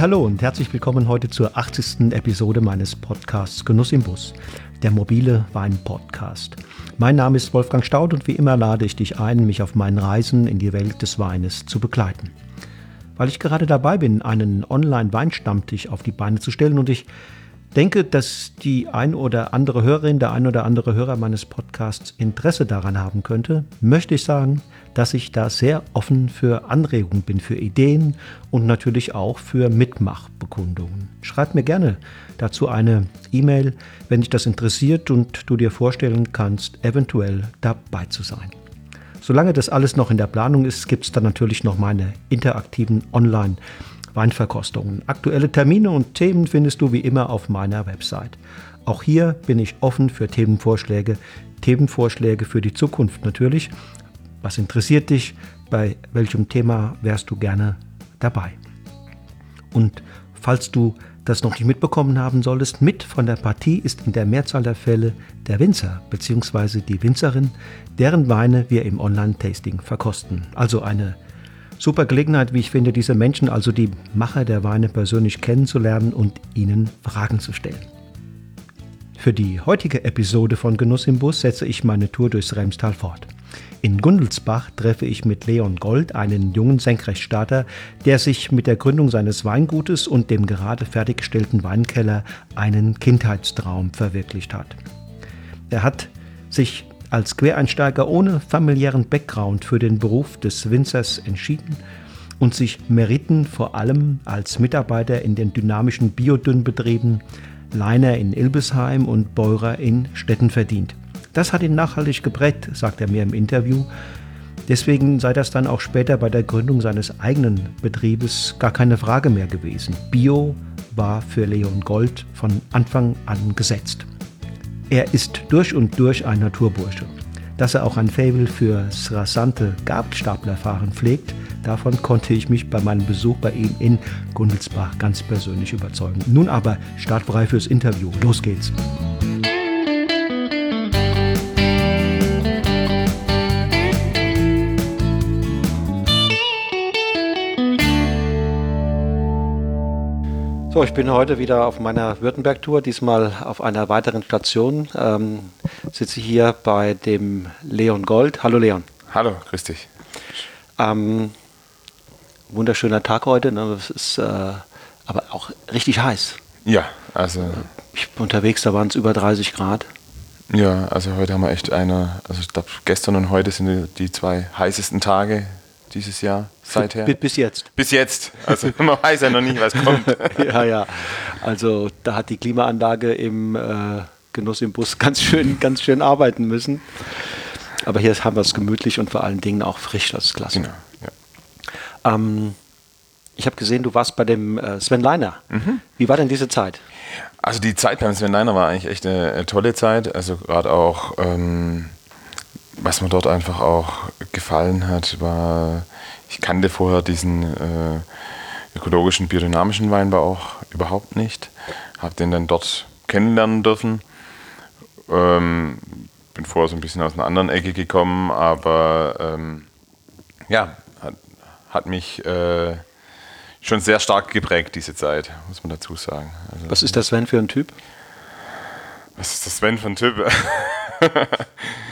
Hallo und herzlich willkommen heute zur 80. Episode meines Podcasts Genuss im Bus, der mobile Wein-Podcast. Mein Name ist Wolfgang Staud und wie immer lade ich dich ein, mich auf meinen Reisen in die Welt des Weines zu begleiten. Weil ich gerade dabei bin, einen Online-Weinstammtisch auf die Beine zu stellen und ich denke, dass die ein oder andere Hörerin, der ein oder andere Hörer meines Podcasts Interesse daran haben könnte, möchte ich sagen, dass ich da sehr offen für Anregungen bin, für Ideen und natürlich auch für Mitmachbekundungen. Schreib mir gerne dazu eine E-Mail, wenn dich das interessiert und du dir vorstellen kannst, eventuell dabei zu sein. Solange das alles noch in der Planung ist, gibt es dann natürlich noch meine interaktiven Online- Weinverkostungen. Aktuelle Termine und Themen findest du wie immer auf meiner Website. Auch hier bin ich offen für Themenvorschläge, Themenvorschläge für die Zukunft natürlich. Was interessiert dich? Bei welchem Thema wärst du gerne dabei? Und falls du das noch nicht mitbekommen haben solltest, mit von der Partie ist in der Mehrzahl der Fälle der Winzer bzw. die Winzerin, deren Weine wir im Online-Tasting verkosten. Also eine super Gelegenheit, wie ich finde, diese Menschen, also die Macher der Weine persönlich kennenzulernen und ihnen Fragen zu stellen. Für die heutige Episode von Genuss im Bus setze ich meine Tour durchs Remstal fort. In Gundelsbach treffe ich mit Leon Gold einen jungen Senkrechtstarter, der sich mit der Gründung seines Weingutes und dem gerade fertiggestellten Weinkeller einen Kindheitstraum verwirklicht hat. Er hat sich als Quereinsteiger ohne familiären Background für den Beruf des Winzers entschieden und sich Meriten vor allem als Mitarbeiter in den dynamischen Biodünnbetrieben Leiner in Ilbesheim und Beurer in Stetten verdient. Das hat ihn nachhaltig geprägt, sagt er mir im Interview. Deswegen sei das dann auch später bei der Gründung seines eigenen Betriebes gar keine Frage mehr gewesen. Bio war für Leon Gold von Anfang an gesetzt. Er ist durch und durch ein Naturbursche. Dass er auch ein Faible fürs rasante Gabelstaplerfahren pflegt, davon konnte ich mich bei meinem Besuch bei ihm in Gundelsbach ganz persönlich überzeugen. Nun aber startfrei fürs Interview. Los geht's. So, ich bin heute wieder auf meiner Württemberg-Tour, diesmal auf einer weiteren Station. Ähm, sitze hier bei dem Leon Gold. Hallo Leon. Hallo, grüß dich. Ähm, wunderschöner Tag heute, ne? es ist äh, aber auch richtig heiß. Ja, also. Ich bin unterwegs, da waren es über 30 Grad. Ja, also heute haben wir echt eine, also ich glaube gestern und heute sind die zwei heißesten Tage dieses Jahr seither? Bis jetzt. Bis jetzt. Also man weiß ja noch nicht, was kommt. ja, ja. Also da hat die Klimaanlage im äh, Genuss im Bus ganz schön, ganz schön arbeiten müssen. Aber hier haben wir es gemütlich und vor allen Dingen auch frisch, das ist klasse. Genau, ja. ähm, ich habe gesehen, du warst bei dem äh, Sven Leiner. Mhm. Wie war denn diese Zeit? Also die Zeit beim Sven Leiner war eigentlich echt eine, eine tolle Zeit. Also gerade auch ähm, was mir dort einfach auch gefallen hat, war, ich kannte vorher diesen äh, ökologischen biodynamischen Weinbau auch überhaupt nicht. Habe den dann dort kennenlernen dürfen. Ähm, bin vorher so ein bisschen aus einer anderen Ecke gekommen, aber ähm, ja, hat, hat mich äh, schon sehr stark geprägt, diese Zeit, muss man dazu sagen. Also, was ist das Sven für ein Typ? Was ist das Sven für ein Typ?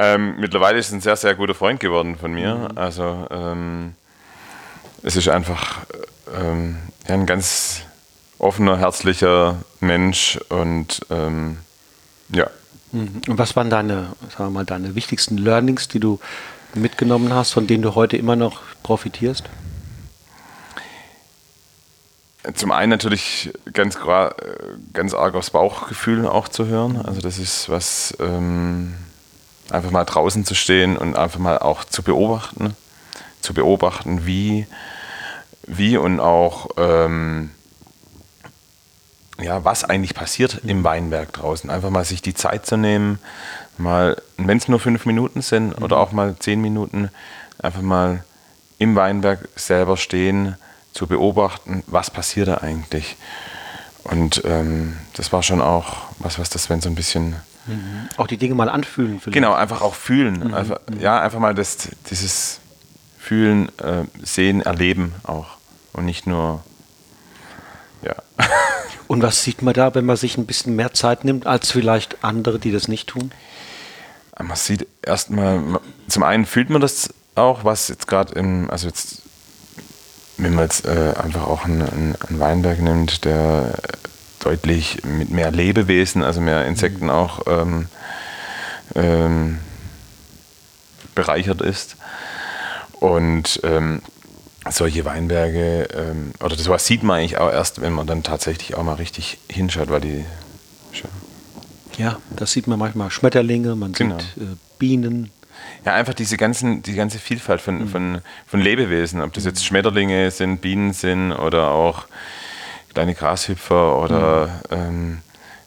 Ähm, mittlerweile ist ein sehr, sehr guter Freund geworden von mir. Mhm. Also ähm, es ist einfach ähm, ja, ein ganz offener, herzlicher Mensch und ähm, ja. Mhm. Und was waren deine, sagen wir mal, deine wichtigsten Learnings, die du mitgenommen hast, von denen du heute immer noch profitierst? Zum einen natürlich ganz, ganz arg aufs Bauchgefühl auch zu hören. Also das ist was, ähm, einfach mal draußen zu stehen und einfach mal auch zu beobachten, zu beobachten, wie, wie und auch ähm, ja, was eigentlich passiert im Weinberg draußen. Einfach mal sich die Zeit zu nehmen, mal, wenn es nur fünf Minuten sind mhm. oder auch mal zehn Minuten, einfach mal im Weinberg selber stehen, zu beobachten, was passiert da eigentlich. Und ähm, das war schon auch was, was das Sven so ein bisschen Mhm. Auch die Dinge mal anfühlen. Vielleicht. Genau, einfach auch fühlen. Mhm. Einfach, ja, einfach mal das, dieses Fühlen, äh, Sehen, Erleben auch. Und nicht nur ja. Und was sieht man da, wenn man sich ein bisschen mehr Zeit nimmt als vielleicht andere, die das nicht tun? Man sieht erstmal, zum einen fühlt man das auch, was jetzt gerade im, also jetzt, wenn man jetzt äh, einfach auch einen, einen, Weinberg nimmt, der deutlich mit mehr Lebewesen, also mehr Insekten auch ähm, ähm, bereichert ist. Und ähm, solche Weinberge, ähm, oder sowas sieht man eigentlich auch erst, wenn man dann tatsächlich auch mal richtig hinschaut, weil die. Ja, das sieht man manchmal Schmetterlinge, man genau. sieht äh, Bienen. Ja, einfach diese ganzen, die ganze Vielfalt von, mhm. von, von Lebewesen, ob das jetzt Schmetterlinge sind, Bienen sind oder auch kleine Grashüpfer oder mhm. ähm,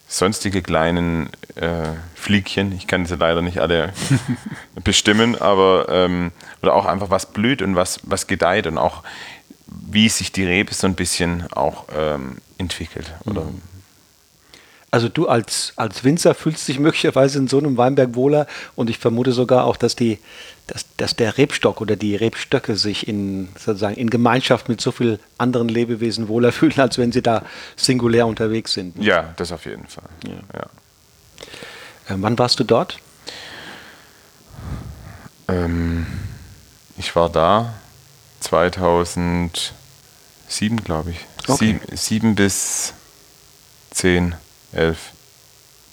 sonstige kleinen äh, Fliegchen. Ich kann sie leider nicht alle bestimmen, aber ähm, oder auch einfach was blüht und was, was gedeiht und auch wie sich die Rebe so ein bisschen auch ähm, entwickelt. Oder mhm. Also du als, als Winzer fühlst dich möglicherweise in so einem Weinberg wohler und ich vermute sogar auch, dass, die, dass, dass der Rebstock oder die Rebstöcke sich in, sozusagen in Gemeinschaft mit so vielen anderen Lebewesen wohler fühlen, als wenn sie da singulär unterwegs sind. Ja, das auf jeden Fall. Ja. Ja. Äh, wann warst du dort? Ähm, ich war da 2007, glaube ich. Okay. Sieben, sieben bis zehn elf,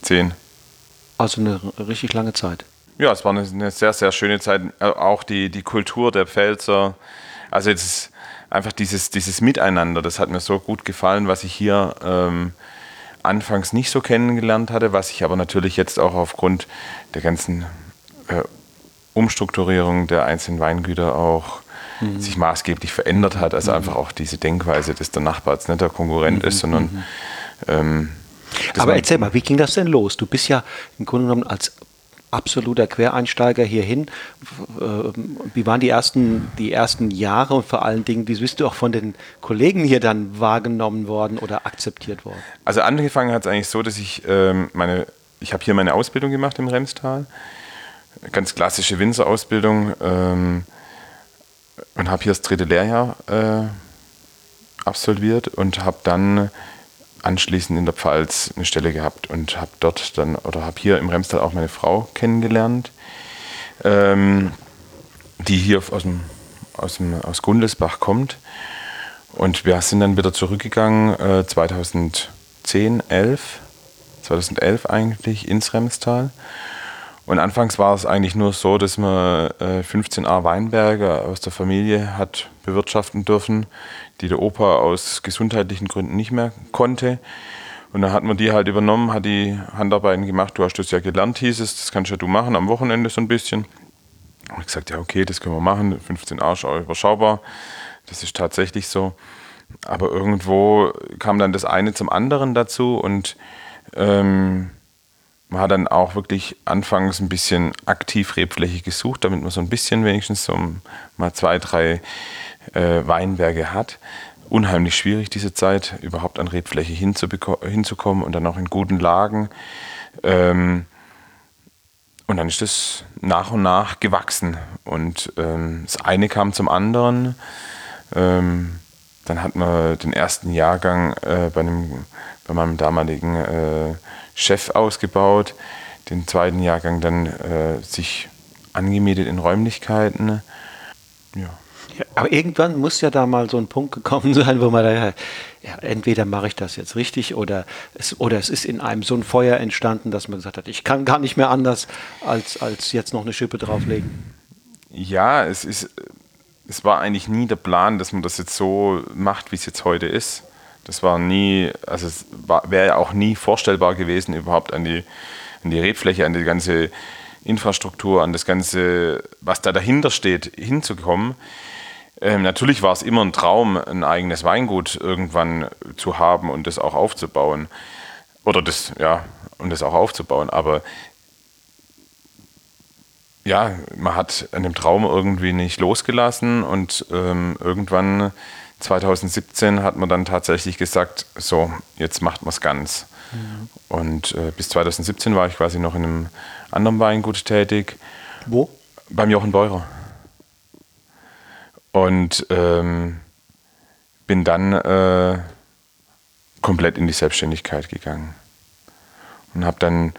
zehn. Also eine richtig lange Zeit. Ja, es war eine, eine sehr, sehr schöne Zeit. Äh, auch die, die Kultur der Pfälzer. Also jetzt einfach dieses, dieses Miteinander, das hat mir so gut gefallen, was ich hier ähm, anfangs nicht so kennengelernt hatte, was ich aber natürlich jetzt auch aufgrund der ganzen äh, Umstrukturierung der einzelnen Weingüter auch mhm. sich maßgeblich verändert hat. Also mhm. einfach auch diese Denkweise, dass der Nachbar jetzt nicht der Konkurrent mhm. ist, sondern mhm. Ähm, aber erzähl mal, wie ging das denn los? Du bist ja im Grunde genommen als absoluter Quereinsteiger hierhin. Äh, wie waren die ersten, die ersten Jahre und vor allen Dingen, wie bist du auch von den Kollegen hier dann wahrgenommen worden oder akzeptiert worden? Also angefangen hat es eigentlich so, dass ich ähm, meine, ich habe hier meine Ausbildung gemacht im Remstal, ganz klassische Winzerausbildung ähm, und habe hier das dritte Lehrjahr äh, absolviert und habe dann anschließend in der Pfalz eine Stelle gehabt und habe dort dann oder habe hier im Remstal auch meine Frau kennengelernt, ähm, die hier aus, dem, aus, dem, aus Gundelsbach kommt. Und wir sind dann wieder zurückgegangen äh, 2010, 11, 2011 eigentlich ins Remstal. Und anfangs war es eigentlich nur so, dass man äh, 15a Weinberge aus der Familie hat bewirtschaften dürfen die der Opa aus gesundheitlichen Gründen nicht mehr konnte. Und dann hat man die halt übernommen, hat die Handarbeiten gemacht. Du hast das ja gelernt, hieß es. Das kannst ja du machen am Wochenende so ein bisschen. Und ich gesagt, ja, okay, das können wir machen. 15 Arsch überschaubar. Das ist tatsächlich so. Aber irgendwo kam dann das eine zum anderen dazu und ähm, man hat dann auch wirklich anfangs ein bisschen aktiv Rebfläche gesucht, damit man so ein bisschen wenigstens so mal zwei, drei äh, Weinberge hat. Unheimlich schwierig diese Zeit, überhaupt an Rebfläche hinzukommen und dann auch in guten Lagen. Ähm, und dann ist das nach und nach gewachsen. Und ähm, das eine kam zum anderen. Ähm, dann hat man den ersten Jahrgang äh, bei, einem, bei meinem damaligen äh, Chef ausgebaut, den zweiten Jahrgang dann äh, sich angemietet in Räumlichkeiten. Ja. Aber irgendwann muss ja da mal so ein Punkt gekommen sein, wo man da, ja, entweder mache ich das jetzt richtig oder es, oder es ist in einem so ein Feuer entstanden, dass man gesagt hat, ich kann gar nicht mehr anders, als, als jetzt noch eine Schippe drauflegen. Ja, es ist, es war eigentlich nie der Plan, dass man das jetzt so macht, wie es jetzt heute ist. Das war nie, also es wäre ja auch nie vorstellbar gewesen, überhaupt an die, an die Rebfläche, an die ganze Infrastruktur, an das Ganze, was da dahinter steht, hinzukommen. Ähm, natürlich war es immer ein Traum, ein eigenes Weingut irgendwann zu haben und das auch aufzubauen. Oder das, ja, und das auch aufzubauen. Aber ja, man hat an dem Traum irgendwie nicht losgelassen und ähm, irgendwann 2017 hat man dann tatsächlich gesagt, so, jetzt macht man es ganz. Mhm. Und äh, bis 2017 war ich quasi noch in einem anderen Weingut tätig. Wo? Beim Jochen Beurer. Und ähm, bin dann äh, komplett in die Selbstständigkeit gegangen. Und habe dann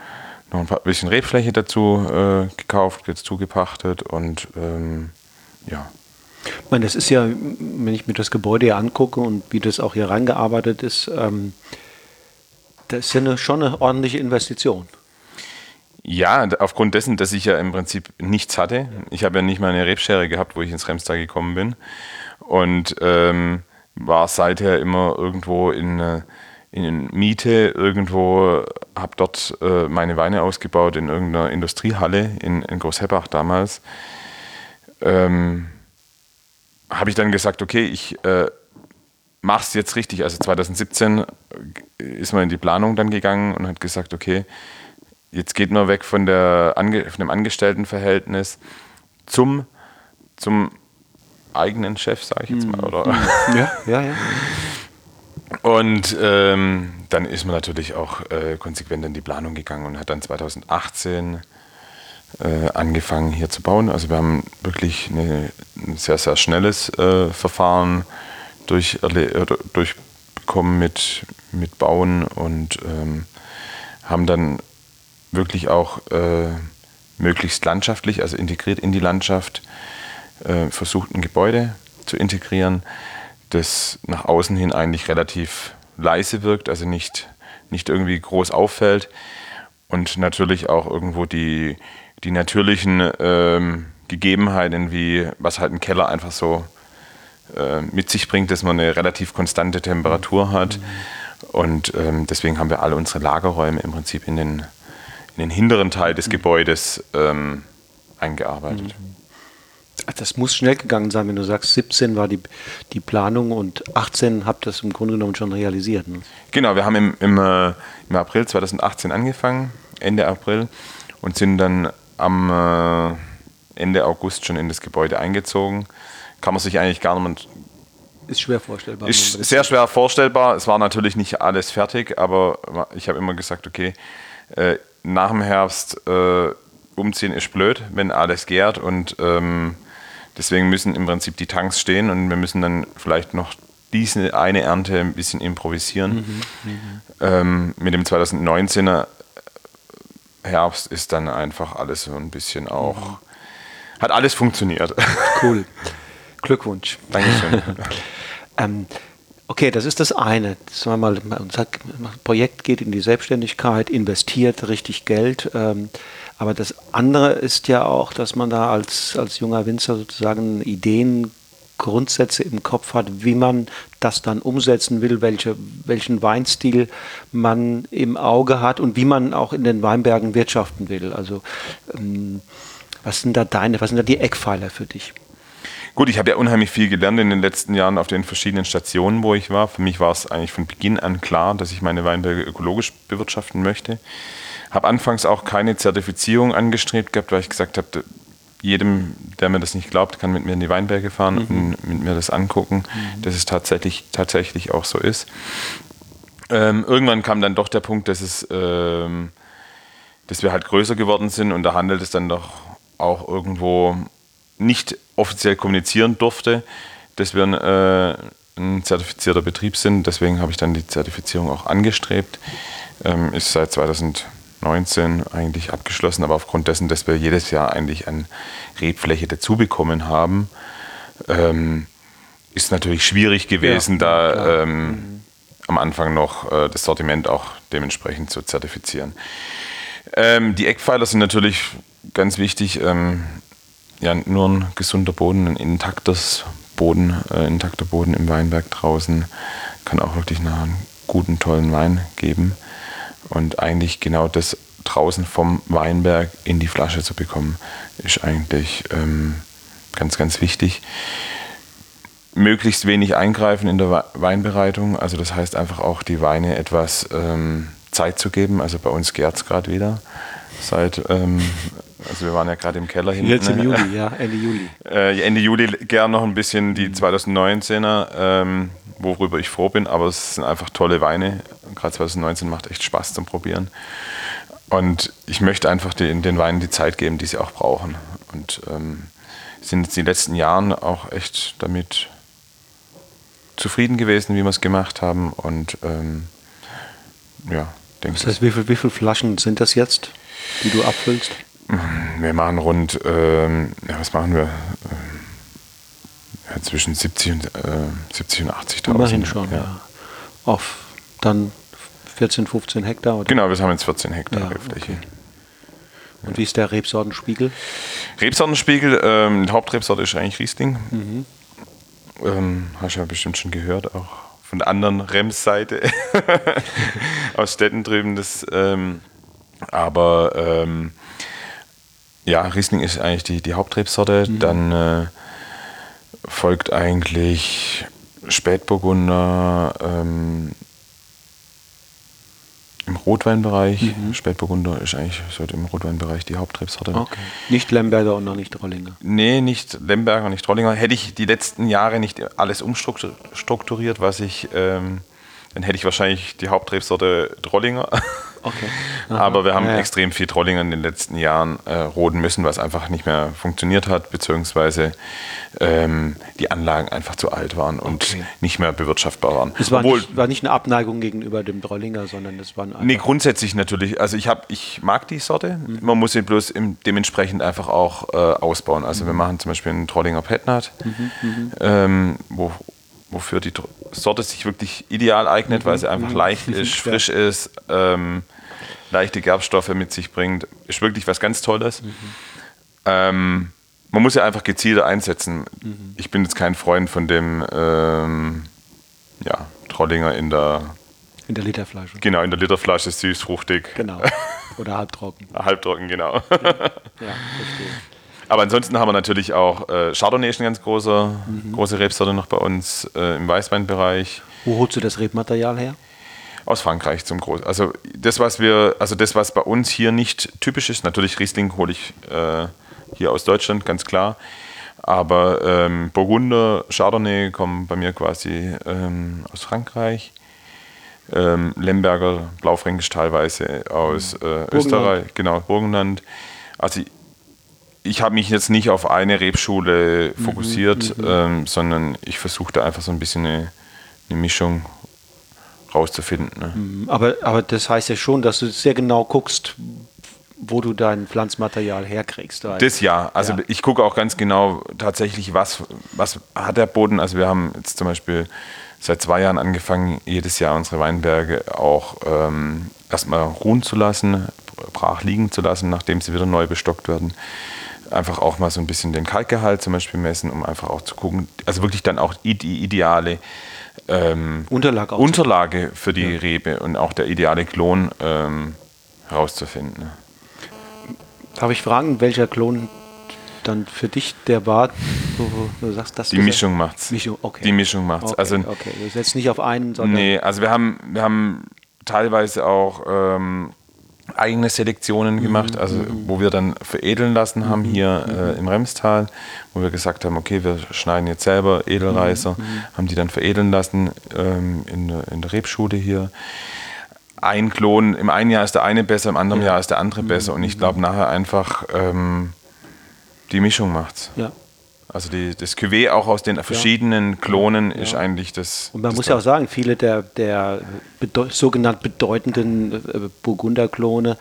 noch ein paar, bisschen Rebfläche dazu äh, gekauft, jetzt zugepachtet und ähm, ja. Ich meine, das ist ja, wenn ich mir das Gebäude hier angucke und wie das auch hier reingearbeitet ist, ähm, das ist ja eine, schon eine ordentliche Investition. Ja, aufgrund dessen, dass ich ja im Prinzip nichts hatte. Ich habe ja nicht mal eine Rebschere gehabt, wo ich ins Remstal gekommen bin. Und ähm, war seither immer irgendwo in, äh, in Miete, irgendwo, habe dort äh, meine Weine ausgebaut in irgendeiner Industriehalle in, in Großheppach damals. Ähm, habe ich dann gesagt, okay, ich äh, mache es jetzt richtig. Also 2017 ist man in die Planung dann gegangen und hat gesagt, okay, jetzt geht man weg von, der, von dem Angestelltenverhältnis zum, zum eigenen Chef, sage ich jetzt mal. Oder? Mhm. Ja, ja, ja. Und ähm, dann ist man natürlich auch äh, konsequent in die Planung gegangen und hat dann 2018 äh, angefangen hier zu bauen. Also wir haben wirklich eine, ein sehr, sehr schnelles äh, Verfahren durch, durchbekommen mit, mit Bauen und ähm, haben dann wirklich auch äh, möglichst landschaftlich, also integriert in die Landschaft, äh, versucht ein Gebäude zu integrieren, das nach außen hin eigentlich relativ leise wirkt, also nicht, nicht irgendwie groß auffällt und natürlich auch irgendwo die, die natürlichen ähm, Gegebenheiten, wie was halt ein Keller einfach so äh, mit sich bringt, dass man eine relativ konstante Temperatur hat. Mhm. Und ähm, deswegen haben wir alle unsere Lagerräume im Prinzip in den, in den hinteren Teil des mhm. Gebäudes ähm, eingearbeitet. Mhm. Das muss schnell gegangen sein, wenn du sagst, 17 war die, die Planung und 18 habt ihr das im Grunde genommen schon realisiert. Ne? Genau, wir haben im, im, äh, im April 2018 angefangen, Ende April, und sind dann am äh, Ende August schon in das Gebäude eingezogen. Kann man sich eigentlich gar nicht ist schwer vorstellbar. Ist sehr schwer vorstellbar. Es war natürlich nicht alles fertig, aber ich habe immer gesagt, okay, äh, nach dem Herbst äh, umziehen ist blöd, wenn alles gärt und ähm, deswegen müssen im Prinzip die Tanks stehen und wir müssen dann vielleicht noch diese eine Ernte ein bisschen improvisieren. Mhm, mhm. ähm, mit dem 2019er Herbst ist dann einfach alles so ein bisschen auch, hat alles funktioniert. Cool. Glückwunsch. Dankeschön. ähm, okay, das ist das eine. Sagen wir mal, unser Projekt geht in die Selbstständigkeit, investiert richtig Geld. Ähm, aber das andere ist ja auch, dass man da als, als junger Winzer sozusagen Ideen Grundsätze im Kopf hat, wie man das dann umsetzen will, welche, welchen Weinstil man im Auge hat und wie man auch in den Weinbergen wirtschaften will. Also ähm, was sind da deine, was sind da die Eckpfeiler für dich? Gut, ich habe ja unheimlich viel gelernt in den letzten Jahren auf den verschiedenen Stationen, wo ich war. Für mich war es eigentlich von Beginn an klar, dass ich meine Weinberge ökologisch bewirtschaften möchte. Habe anfangs auch keine Zertifizierung angestrebt gehabt, weil ich gesagt habe, jedem, der mir das nicht glaubt, kann mit mir in die Weinberge fahren mhm. und mit mir das angucken, mhm. dass es tatsächlich, tatsächlich auch so ist. Ähm, irgendwann kam dann doch der Punkt, dass, es, ähm, dass wir halt größer geworden sind und da handelt es dann doch auch irgendwo nicht offiziell kommunizieren durfte, dass wir ein, äh, ein zertifizierter Betrieb sind. Deswegen habe ich dann die Zertifizierung auch angestrebt. Ähm, ist seit 2000 19 eigentlich abgeschlossen, aber aufgrund dessen, dass wir jedes Jahr eigentlich an Rebfläche dazu bekommen haben, ähm, ist natürlich schwierig gewesen, ja, da ähm, mhm. am Anfang noch äh, das Sortiment auch dementsprechend zu zertifizieren. Ähm, die Eckpfeiler sind natürlich ganz wichtig. Ähm, ja, nur ein gesunder Boden, ein intaktes Boden, äh, intakter Boden im Weinberg draußen kann auch wirklich einen guten, tollen Wein geben und eigentlich genau das draußen vom Weinberg in die Flasche zu bekommen, ist eigentlich ähm, ganz, ganz wichtig. Möglichst wenig eingreifen in der Weinbereitung, also das heißt einfach auch die Weine etwas ähm, Zeit zu geben. Also bei uns gärt es gerade wieder. Seit, ähm, also wir waren ja gerade im Keller hinten. Jetzt im? Juli, ja, Ende Juli. Äh, Ende Juli gern noch ein bisschen die 2019er, ähm, worüber ich froh bin, aber es sind einfach tolle Weine. Gerade 2019 macht echt Spaß zum Probieren. Und ich möchte einfach den, den Weinen die Zeit geben, die sie auch brauchen. Und ähm, sind jetzt die letzten Jahren auch echt damit zufrieden gewesen, wie wir es gemacht haben. Und ähm, ja, denke Das heißt, wie viele wie viel Flaschen sind das jetzt, die du abfüllst? Wir machen rund, ähm, ja, was machen wir? Ähm, ja, zwischen 70 und, äh, 70 und 80.000. Immerhin schon, ja. Auf dann 14, 15 Hektar? Oder? Genau, wir haben jetzt 14 Hektar Ja, Rebfläche. okay. Und wie ist der Rebsortenspiegel? Rebsortenspiegel, ähm, die Hauptrebsorte ist eigentlich Riesling. Ähm, hast du ja bestimmt schon gehört, auch von der anderen Rems-Seite aus Städten drüben. Das, ähm, aber ähm, ja, Riesling ist eigentlich die, die Hauptrebsorte. Dann äh, folgt eigentlich Spätburgunder ähm, im Rotweinbereich. Spätburgunder ist eigentlich so im Rotweinbereich die Hauptrebsorte. Okay. Nicht Lemberger und noch nicht Rollinger. Nee, nicht Lemberger, nicht Trollinger. Hätte ich die letzten Jahre nicht alles umstrukturiert, was ich, ähm, dann hätte ich wahrscheinlich die Hauptrebsorte Trollinger. Okay. Aber wir haben Ja, ja. extrem viel Trollinger in den letzten Jahren äh, roden müssen, was einfach nicht mehr funktioniert hat, beziehungsweise ähm, die Anlagen einfach zu alt waren und Okay. nicht mehr bewirtschaftbar waren. Es war, Obwohl, nicht, war nicht eine Abneigung gegenüber dem Drollinger, sondern es war ein Nee, grundsätzlich natürlich. Also ich habe, ich mag die Sorte. Man muss sie bloß im, dementsprechend einfach auch äh, ausbauen. Also wir machen zum Beispiel einen Trollinger Petnat, ähm, wo, wofür die Sorte sich wirklich ideal eignet, weil sie einfach leicht ist, frisch ist, ähm, leichte Gerbstoffe mit sich bringt. Ist wirklich was ganz Tolles. Ähm, man muss ja einfach gezielter einsetzen. Ich bin jetzt kein Freund von dem ähm, ja, Trollinger in der in der Literflasche. Genau, in der Literflasche süß, fruchtig. Genau. Oder halbtrocken. Halbtrocken, genau. Ja, verstehe. Aber ansonsten haben wir natürlich auch äh, Chardonnay ist eine ganz große, Mhm. große Rebsorte noch bei uns äh, im Weißweinbereich. Wo holst du das Rebmaterial her? Aus Frankreich zum Groß. Also das, was wir, also das, was bei uns hier nicht typisch ist, natürlich Riesling hole ich äh, hier aus Deutschland, ganz klar. Aber ähm, Burgunder, Chardonnay kommen bei mir quasi ähm, aus Frankreich. Ähm, Lemberger, Blaufränkisch teilweise aus äh, Österreich, genau, Burgenland. Also ich, habe mich jetzt nicht auf eine Rebschule fokussiert, ähm, sondern ich versuche da einfach so ein bisschen eine, eine Mischung rauszufinden. Ne? Aber, aber das heißt ja schon, dass du sehr genau guckst, wo du dein Pflanzmaterial herkriegst. Weil- Das ja. Also Ja. ich gucke auch ganz genau tatsächlich, was, was hat der Boden. Also wir haben jetzt zum Beispiel seit zwei Jahren angefangen, jedes Jahr unsere Weinberge auch ähm, erstmal ruhen zu lassen, brach liegen zu lassen, nachdem sie wieder neu bestockt werden. Einfach auch mal so ein bisschen den Kalkgehalt zum Beispiel messen, um einfach auch zu gucken, also wirklich dann auch die ideale ähm, Unterlage Unterlage für die Rebe und auch der ideale Klon ähm, herauszufinden. Ne? Darf ich fragen, welcher Klon dann für dich der war, wo du sagst, das Die? Mischung macht's. Mischung, okay. Die Mischung macht's. Okay, Also okay. Du setzt nicht auf einen, sondern nee, also wir haben, wir haben teilweise auch ähm, eigene Selektionen Mhm, gemacht, also wo wir dann veredeln lassen haben hier äh, im Remstal, wo wir gesagt haben, okay, wir schneiden jetzt selber Edelreiser, Mhm, haben die dann veredeln lassen ähm, in, der- in der Rebschule hier. Ein Klon, im einen Jahr ist der eine besser, im anderen Jahr ist der Mhm, andere besser. Und ich glaube nachher einfach ähm, die Mischung macht's. ja. Also die, das Cuvée auch aus den verschiedenen Klonen ist eigentlich das. Und man das muss ja auch sagen, viele der, der bedeu sogenannt bedeutenden äh, Burgunderklone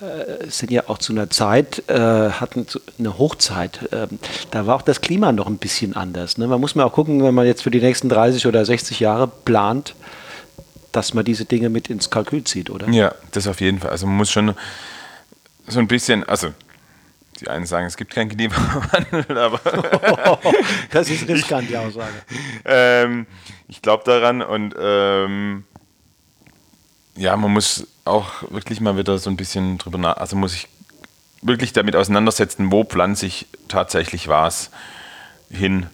äh, sind ja auch zu einer Zeit, äh, hatten eine Hochzeit. Ähm, da war auch das Klima noch ein bisschen anders. Ne? Man muss mal auch gucken, wenn man jetzt für die nächsten 30 oder 60 Jahre plant, dass man diese Dinge mit ins Kalkül zieht, oder? Ja, das auf jeden Fall. Also man muss schon so ein bisschen, also die einen sagen, es gibt keinen Klimawandel, aber das ist riskant, die Aussage. ähm, ich glaube daran und ähm, ja, man muss auch wirklich mal wieder so ein bisschen drüber nach, also muss ich wirklich damit auseinandersetzen, wo pflanze ich tatsächlich was hin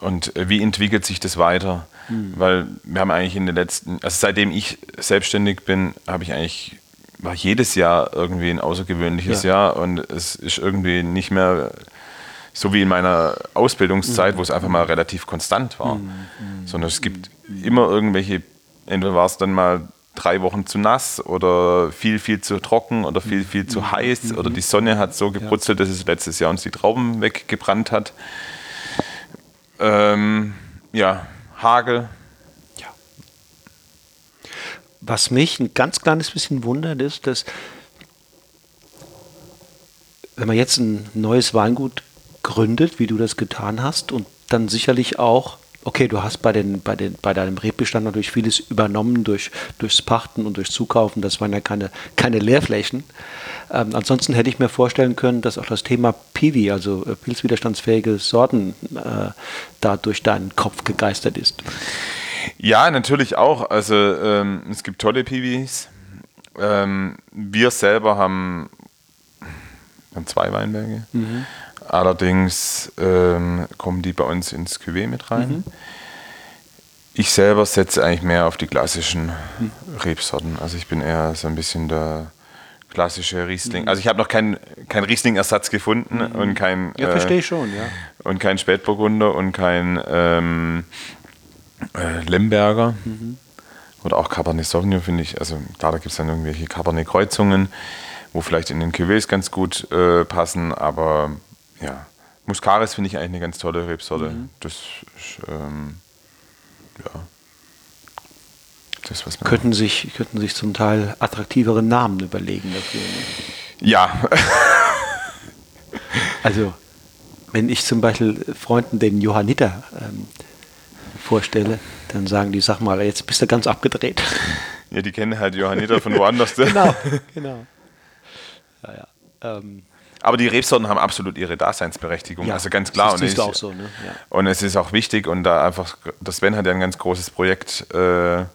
und äh, wie entwickelt sich das weiter. Weil wir haben eigentlich in den letzten, also seitdem ich selbstständig bin, habe ich eigentlich, war jedes Jahr irgendwie ein außergewöhnliches Ja. Jahr und es ist irgendwie nicht mehr so wie in meiner Ausbildungszeit, wo es einfach mal relativ konstant war. Sondern es gibt immer irgendwelche, entweder war es dann mal drei Wochen zu nass oder viel, viel zu trocken oder viel, viel zu heiß oder die Sonne hat so gebrutzelt, dass es letztes Jahr uns die Trauben weggebrannt hat. Ähm, ja, Hagel. Was mich ein ganz kleines bisschen wundert, ist, dass wenn man jetzt ein neues Weingut gründet, wie du das getan hast, und dann sicherlich auch, okay, du hast bei, den, bei, den, bei deinem Rebbestand natürlich vieles übernommen durch, durchs Pachten und durchs Zukaufen, das waren ja keine, keine Leerflächen. Ähm, ansonsten hätte ich mir vorstellen können, dass auch das Thema Piwi, also äh, pilzwiderstandsfähige Sorten, äh, da durch deinen Kopf gegeistert ist. Ja, natürlich auch. Also ähm, es gibt tolle Piwis. Ähm, wir selber haben, haben zwei Weinberge. Mhm. Allerdings ähm, kommen die bei uns ins Cuvée mit rein. Mhm. Ich selber setze eigentlich mehr auf die klassischen mhm. Rebsorten. Also ich bin eher so ein bisschen der klassische Riesling. Mhm. Also ich habe noch keinen kein Riesling-Ersatz gefunden mhm. und kein ja, verstehe ich schon, ja. Und kein Spätburgunder und kein ähm, äh, Lemberger. Mhm. Oder auch Cabernet Sauvignon finde ich. Also klar, da gibt es dann irgendwelche Cabernet-Kreuzungen, wo vielleicht in den Cuvées ganz gut äh, passen, aber ja. Muscaris finde ich eigentlich eine ganz tolle Rebsorte. Mhm. Das ist, ähm, ja. Das, was könnten, sich, könnten sich zum Teil attraktivere Namen überlegen dafür. Ne? Ja. also, wenn ich zum Beispiel Freunden den Johanniter ähm, vorstelle, dann sagen die, sag mal, jetzt bist du ganz abgedreht. Ja, die kennen halt Johanniter von woanders. genau, genau. Ja, ja. Ähm, aber die Rebsorten haben absolut ihre Daseinsberechtigung, ja, also ganz klar. Das ist und, auch so, ne? ja. und es ist auch wichtig und da einfach, das Sven hat ja ein ganz großes Projekt äh, äh,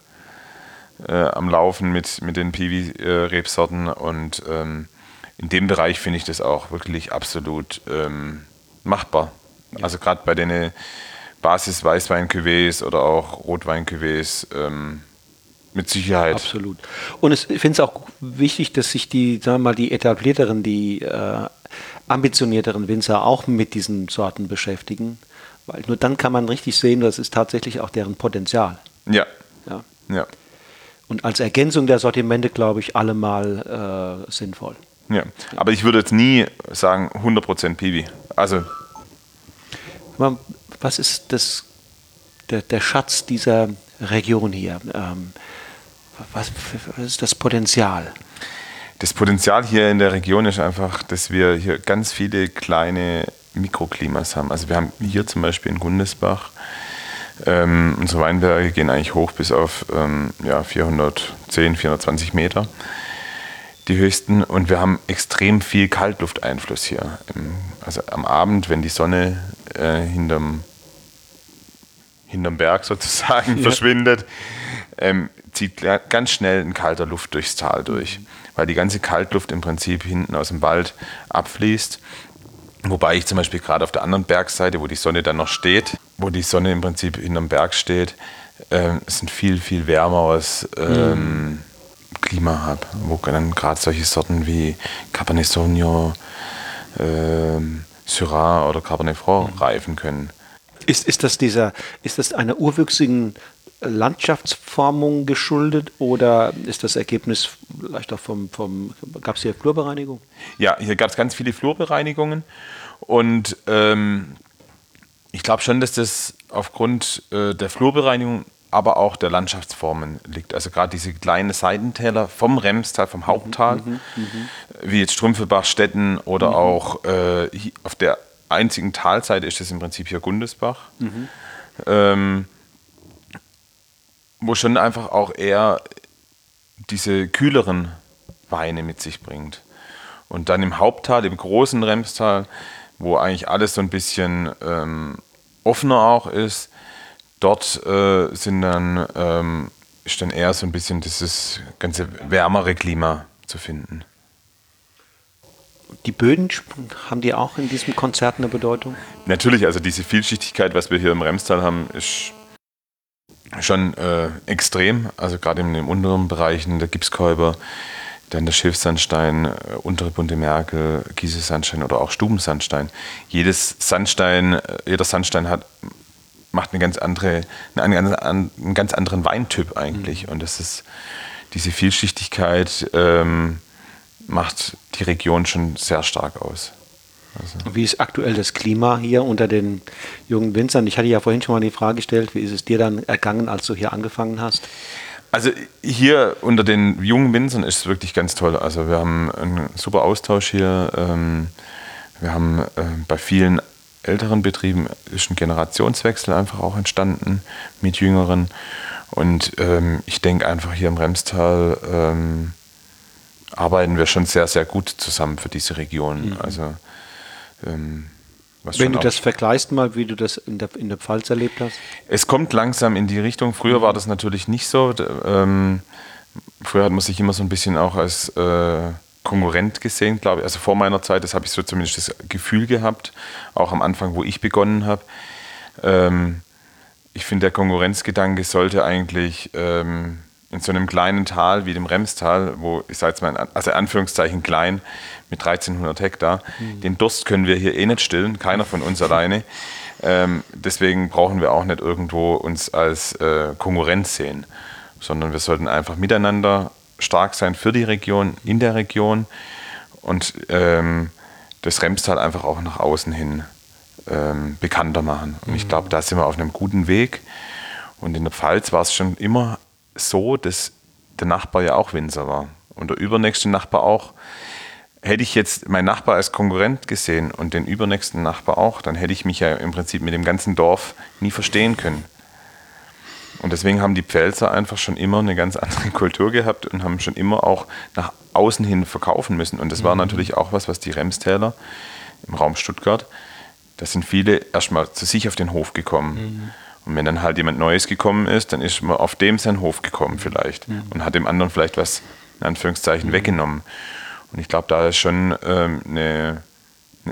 am Laufen mit, mit den Piwi-Rebsorten und ähm, in dem Bereich finde ich das auch wirklich absolut ähm, machbar. Ja. Also gerade bei den Basis-Weißwein-Cuvées oder auch Rotwein-Cuvées ähm, mit Sicherheit. Absolut. Und ich finde es auch wichtig, dass sich die, sagen wir mal, die etablierteren, die äh, ambitionierteren Winzer auch mit diesen Sorten beschäftigen. Weil nur dann kann man richtig sehen, das ist tatsächlich auch deren Potenzial. Ja. Ja. ja. Und als Ergänzung der Sortimente, glaube ich, allemal äh, sinnvoll. Ja, aber ich würde jetzt nie sagen 100% Piwi. Also. Was ist das, der, der Schatz dieser Region hier? Ähm, was, was ist das Potenzial? Das Potenzial hier in der Region ist einfach, dass wir hier ganz viele kleine Mikroklimas haben. Also wir haben hier zum Beispiel in Gundesbach, ähm, unsere Weinberge gehen eigentlich hoch bis auf ähm, ja, 410, 420 Meter, die höchsten. Und wir haben extrem viel Kaltlufteinfluss hier. Also am Abend, wenn die Sonne äh, hinterm, hinterm Berg sozusagen ja. verschwindet, ähm, zieht ganz schnell ein kalter Luft durchs Tal durch, weil die ganze Kaltluft im Prinzip hinten aus dem Wald abfließt. Wobei ich zum Beispiel gerade auf der anderen Bergseite, wo die Sonne dann noch steht, wo die Sonne im Prinzip hinterm Berg steht, äh, es ein viel, viel wärmeres ähm, mhm. Klima habe, wo dann gerade solche Sorten wie Cabernet Sauvignon, äh, Syrah oder Cabernet Franc mhm. reifen können. Ist, ist, das dieser, ist das einer urwüchsigen Landschaftsformung geschuldet oder ist das Ergebnis vielleicht auch vom, vom gab es hier Flurbereinigung? Ja, hier gab es ganz viele Flurbereinigungen und ähm, ich glaube schon, dass das aufgrund äh, der Flurbereinigung, aber auch der Landschaftsformen liegt. Also gerade diese kleinen Seitentäler vom Remstal, vom Haupttal, mhm, mhm, mhm. wie jetzt Strümpfelbach, Stetten oder mhm. auch äh, auf der einzigen Talseite ist das im Prinzip hier Gundesbach. Mhm. Ähm, wo schon einfach auch eher diese kühleren Weine mit sich bringt. Und dann im Haupttal, im großen Remstal, wo eigentlich alles so ein bisschen ähm, offener auch ist, dort äh, sind dann, ähm, ist dann eher so ein bisschen dieses ganze wärmere Klima zu finden. Die Böden, haben die auch in diesem Konzert eine Bedeutung? Natürlich, also diese Vielschichtigkeit, was wir hier im Remstal haben, ist schon äh, extrem. Also gerade in den unteren Bereichen der Gipskäuber, dann der Schilfsandstein, äh, untere Bunte Merkel, Kiesesandstein oder auch Stubensandstein. Jedes Sandstein, äh, jeder Sandstein hat macht eine ganz andere, einen, ganz, einen ganz anderen Weintyp eigentlich. Mhm. Und das ist diese Vielschichtigkeit ähm, macht die Region schon sehr stark aus. Also. Wie ist aktuell das Klima hier unter den jungen Winzern? Ich hatte ja vorhin schon mal die Frage gestellt, wie ist es dir dann ergangen, als du hier angefangen hast? Also hier unter den jungen Winzern ist es wirklich ganz toll. Also wir haben einen super Austausch hier. Ähm, wir haben äh, bei vielen älteren Betrieben ist ein Generationswechsel einfach auch entstanden mit Jüngeren. Und ähm, ich denke einfach hier im Remstal ähm, arbeiten wir schon sehr, sehr gut zusammen für diese Region. Mhm. Also ähm, Wenn du das vergleichst mal, wie du das in der, in der Pfalz erlebt hast? Es kommt langsam in die Richtung. Früher mhm. war das natürlich nicht so. Ähm, früher hat man sich immer so ein bisschen auch als äh, Konkurrent gesehen, glaube ich. Also vor meiner Zeit, das habe ich so zumindest das Gefühl gehabt, auch am Anfang, wo ich begonnen habe. Ähm, ich finde, der Konkurrenzgedanke sollte eigentlich ähm, in so einem kleinen Tal wie dem Remstal, wo ich sage jetzt mal, also Anführungszeichen klein, mit 1300 Hektar, mhm. den Durst können wir hier eh nicht stillen, keiner von uns alleine. Ähm, deswegen brauchen wir auch nicht irgendwo uns als äh, Konkurrenz sehen, sondern wir sollten einfach miteinander stark sein für die Region, in der Region und ähm, das Remstal einfach auch nach außen hin ähm, bekannter machen. Und ich mhm. glaube, da sind wir auf einem guten Weg. Und in der Pfalz war es schon immer so, dass der Nachbar ja auch Winzer war und der übernächste Nachbar auch. Hätte ich jetzt meinen Nachbar als Konkurrent gesehen und den übernächsten Nachbar auch, dann hätte ich mich ja im Prinzip mit dem ganzen Dorf nie verstehen können. Und deswegen haben die Pfälzer einfach schon immer eine ganz andere Kultur gehabt und haben schon immer auch nach außen hin verkaufen müssen. Und das war mhm. natürlich auch was, was die Remstäler im Raum Stuttgart, da sind viele erstmal zu sich auf den Hof gekommen. Mhm. Und wenn dann halt jemand Neues gekommen ist, dann ist man auf dem seinen Hof gekommen vielleicht mhm. und hat dem anderen vielleicht was in Anführungszeichen mhm. weggenommen. Und ich glaube, da ist schon ähm, eine,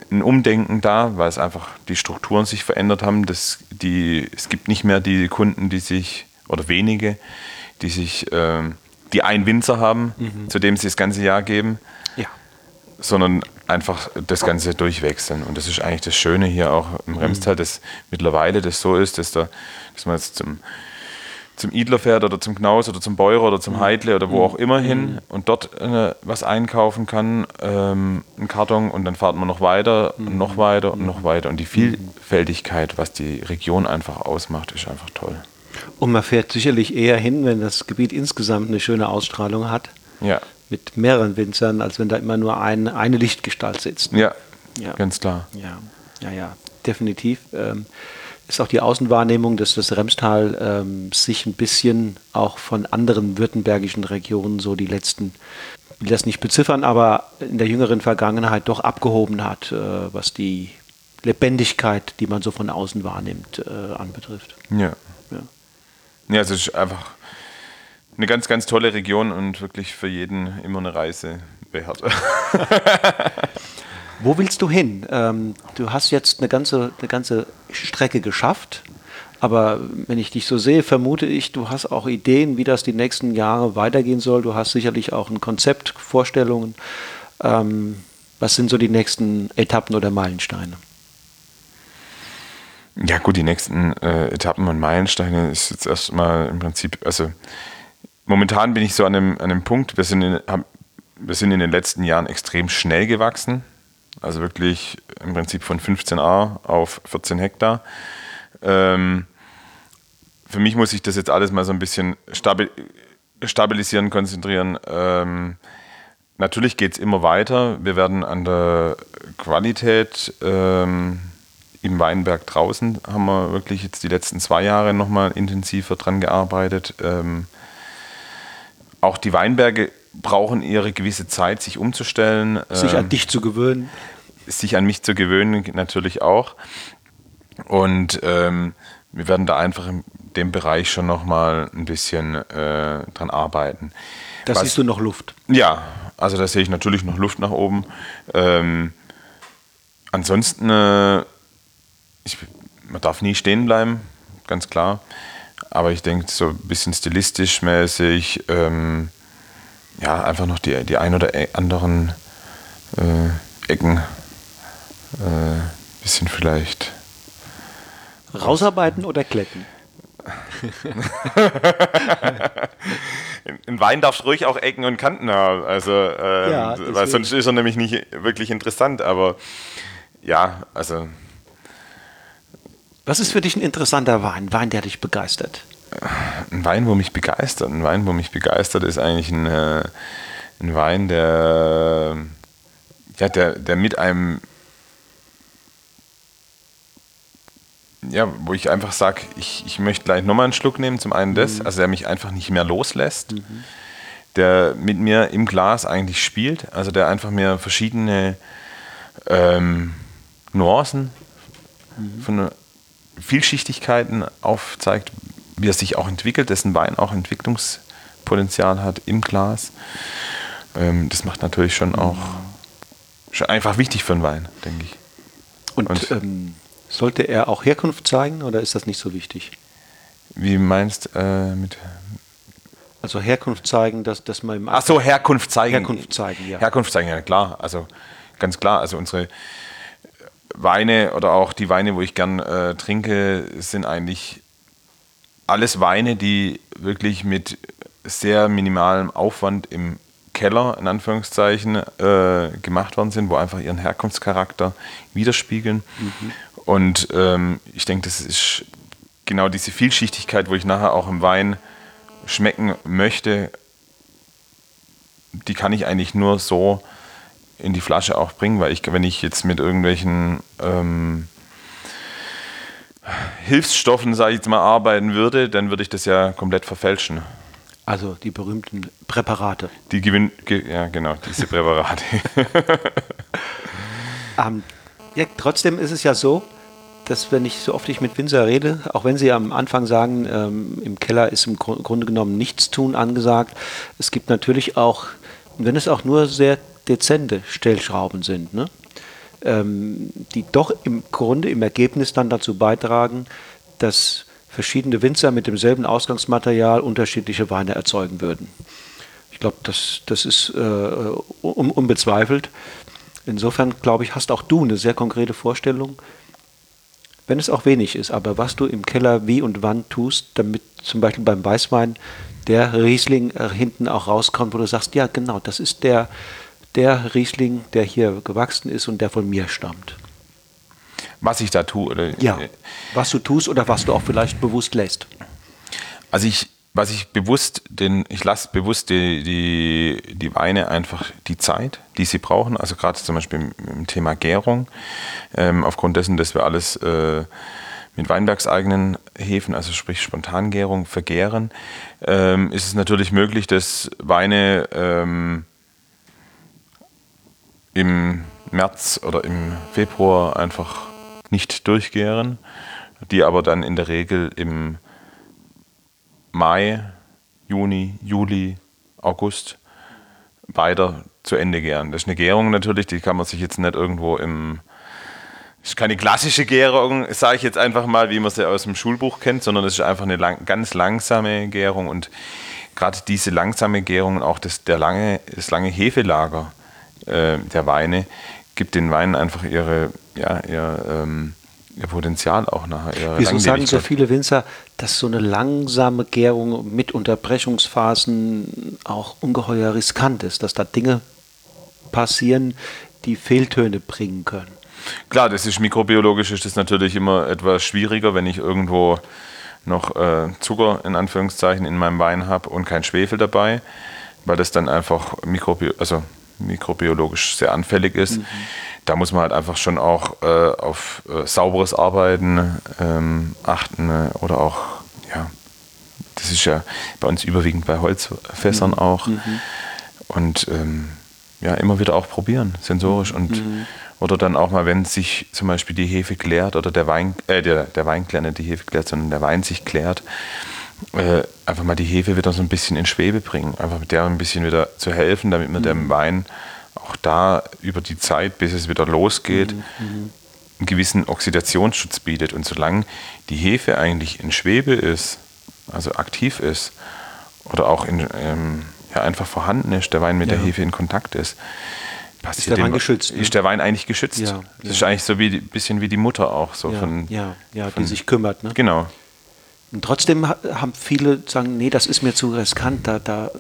ein Umdenken da, weil es einfach die Strukturen sich verändert haben. Das, die, es gibt nicht mehr die Kunden, die sich, oder wenige, die sich, ähm, die einen Winzer haben, mhm. zu dem sie das ganze Jahr geben, ja. sondern einfach das Ganze durchwechseln. Und das ist eigentlich das Schöne hier auch im mhm. Remstal, dass mittlerweile das so ist, dass, da, dass man jetzt zum, zum Idler fährt oder zum Knaus oder zum Beurer oder zum mhm. Heidle oder wo mhm. auch immer hin und dort äh, was einkaufen kann, ähm, einen Karton und dann fahrt man noch weiter und noch weiter und noch weiter. Und die Vielfältigkeit, was die Region einfach ausmacht, ist einfach toll. Und man fährt sicherlich eher hin, wenn das Gebiet insgesamt eine schöne Ausstrahlung hat. Ja mit mehreren Winzern, als wenn da immer nur ein, eine Lichtgestalt sitzt. Ja, ja, ganz klar. Ja, ja, ja definitiv. Ähm, ist auch die Außenwahrnehmung, dass das Remstal ähm, sich ein bisschen auch von anderen württembergischen Regionen so die letzten, ich will das nicht beziffern, aber in der jüngeren Vergangenheit doch abgehoben hat, äh, was die Lebendigkeit, die man so von außen wahrnimmt, äh, anbetrifft. Ja. Ja, ja es ist einfach eine ganz, ganz tolle Region und wirklich für jeden immer eine Reise wert. Wo willst du hin? Ähm, du hast jetzt eine ganze, eine ganze Strecke geschafft, aber wenn ich dich so sehe, vermute ich, du hast auch Ideen, wie das die nächsten Jahre weitergehen soll. Du hast sicherlich auch ein Konzept, Vorstellungen. Ähm, was sind so die nächsten Etappen oder Meilensteine? Ja, gut, die nächsten äh, Etappen und Meilensteine ist jetzt erstmal im Prinzip, also momentan bin ich so an einem, an einem Punkt, wir sind, in, haben, wir sind in den letzten Jahren extrem schnell gewachsen. Also wirklich im Prinzip von 15 A auf 14 Hektar. Ähm, für mich muss ich das jetzt alles mal so ein bisschen stabil, stabilisieren, konzentrieren. Ähm, natürlich geht es immer weiter. Wir werden an der Qualität ähm, im Weinberg draußen, haben wir wirklich jetzt die letzten zwei Jahre nochmal intensiver dran gearbeitet. Ähm, auch die Weinberge brauchen ihre gewisse Zeit, sich umzustellen. Sich an ähm, dich zu gewöhnen. Sich an mich zu gewöhnen, natürlich auch. Und ähm, wir werden da einfach in dem Bereich schon nochmal ein bisschen äh, dran arbeiten. Da siehst du noch Luft? Ja, also da sehe ich natürlich noch Luft nach oben. Ähm, ansonsten, äh, ich, man darf nie stehen bleiben, ganz klar. Aber ich denke, so ein bisschen stilistisch mäßig, ähm, ja, einfach noch die, die ein oder e-, anderen äh, Ecken, äh, bisschen vielleicht. Rausarbeiten oder kletten? Ein Wein darf ruhig auch Ecken und Kanten haben, also, äh, ja, weil sonst ist er nämlich nicht wirklich interessant. Aber ja, also. Was ist für dich ein interessanter Wein? Ein Wein, der dich begeistert? Ein Wein, wo mich begeistert. Ein Wein, wo mich begeistert, ist eigentlich ein, äh, ein Wein, der, ja, der, der mit einem ja, wo ich einfach sage, ich, ich möchte gleich nochmal einen Schluck nehmen. Zum einen das, mhm. also der mich einfach nicht mehr loslässt, mhm. der mit mir im Glas eigentlich spielt, also der einfach mir verschiedene ähm, Nuancen mhm. von Vielschichtigkeiten aufzeigt, wie er sich auch entwickelt, dessen Wein auch Entwicklungspotenzial hat im Glas. Ähm, das macht natürlich schon auch schon einfach wichtig für einen Wein, denke ich. Und, Und ähm, sollte er auch Herkunft zeigen oder ist das nicht so wichtig? Wie meinst du äh, mit also Herkunft zeigen, dass, dass man im Ach so, Herkunft zeigen. Herkunft zeigen, ja. Herkunft zeigen, ja klar. Also ganz klar. Also unsere Weine oder auch die Weine, wo ich gern äh, trinke, sind eigentlich alles Weine, die wirklich mit sehr minimalem Aufwand im Keller, in Anführungszeichen, äh, gemacht worden sind, wo einfach ihren Herkunftscharakter widerspiegeln. Mhm. Und ähm, ich denke, das ist genau diese Vielschichtigkeit, wo ich nachher auch im Wein schmecken möchte, die kann ich eigentlich nur so in die Flasche auch bringen, weil ich, wenn ich jetzt mit irgendwelchen ähm, Hilfsstoffen, sage ich jetzt mal, arbeiten würde, dann würde ich das ja komplett verfälschen. Also die berühmten Präparate. Die gewinn, ge, ja genau, diese Präparate. ähm, ja, trotzdem ist es ja so, dass wenn ich so oft ich mit Winzer rede, auch wenn sie am Anfang sagen, ähm, im Keller ist im Grunde genommen nichts tun angesagt, es gibt natürlich auch, wenn es auch nur sehr dezente Stellschrauben sind, ne? ähm, die doch im Grunde im Ergebnis dann dazu beitragen, dass verschiedene Winzer mit demselben Ausgangsmaterial unterschiedliche Weine erzeugen würden. Ich glaube, das, das ist äh, un unbezweifelt. Insofern, glaube ich, hast auch du eine sehr konkrete Vorstellung, wenn es auch wenig ist, aber was du im Keller wie und wann tust, damit zum Beispiel beim Weißwein der Riesling äh, hinten auch rauskommt, wo du sagst, ja genau, das ist der, der Riesling, der hier gewachsen ist und der von mir stammt. Was ich da tue? Oder? Ja, was du tust oder was du auch vielleicht bewusst lässt. Also ich was ich bewusst, denn ich lasse bewusst die, die, die Weine einfach die Zeit, die sie brauchen. Also gerade zum Beispiel im Thema Gärung, ähm, aufgrund dessen, dass wir alles äh, mit weinbergseigenen Hefen, also sprich Spontangärung, vergären, ähm, ist es natürlich möglich, dass Weine ähm, im März oder im Februar einfach nicht durchgären, die aber dann in der Regel im Mai, Juni, Juli, August weiter zu Ende gären. Das ist eine Gärung natürlich, die kann man sich jetzt nicht irgendwo im. Das ist keine klassische Gärung, sage ich jetzt einfach mal, wie man sie aus dem Schulbuch kennt, sondern es ist einfach eine lang, ganz langsame Gärung und gerade diese langsame Gärung und auch das, der lange, das lange Hefelager äh, der Weine gibt den Weinen einfach ihre, ja, ihr, ähm, ihr Potenzial auch nachher. Wieso sagen so viele Winzer, dass so eine langsame Gärung mit Unterbrechungsphasen auch ungeheuer riskant ist, dass da Dinge passieren, die Fehltöne bringen können? Klar, das ist mikrobiologisch ist das natürlich immer etwas schwieriger, wenn ich irgendwo noch äh, Zucker in Anführungszeichen in meinem Wein habe und kein Schwefel dabei, weil das dann einfach mikrobi also mikrobiologisch sehr anfällig ist. Mhm da muss man halt einfach schon auch äh, auf äh, sauberes Arbeiten ähm, achten äh, oder auch, ja, das ist ja bei uns überwiegend bei Holzfässern mhm. auch. Mhm. Und ähm, ja, immer wieder auch probieren, sensorisch und mhm. oder dann auch mal, wenn sich zum Beispiel die Hefe klärt oder der Wein, äh, der, der Wein klärt, nicht die Hefe klärt, sondern der Wein sich klärt, äh, einfach mal die Hefe wieder so ein bisschen in Schwebe bringen, einfach mit der ein bisschen wieder zu helfen, damit man mhm. dem Wein auch da über die Zeit, bis es wieder losgeht, mhm. einen gewissen Oxidationsschutz bietet. Und solange die Hefe eigentlich in Schwebe ist, also aktiv ist, oder auch in, ähm, ja, einfach vorhanden ist, der Wein mit ja. der Hefe in Kontakt ist, ist der Wein geschützt. Ne? Ist der Wein eigentlich geschützt. Ja, das ist eigentlich so ein bisschen wie die Mutter auch. So ja, von, ja, ja von, die sich kümmert. Ne? Genau. Und trotzdem haben viele sagen, nee, das ist mir zu riskant, da, da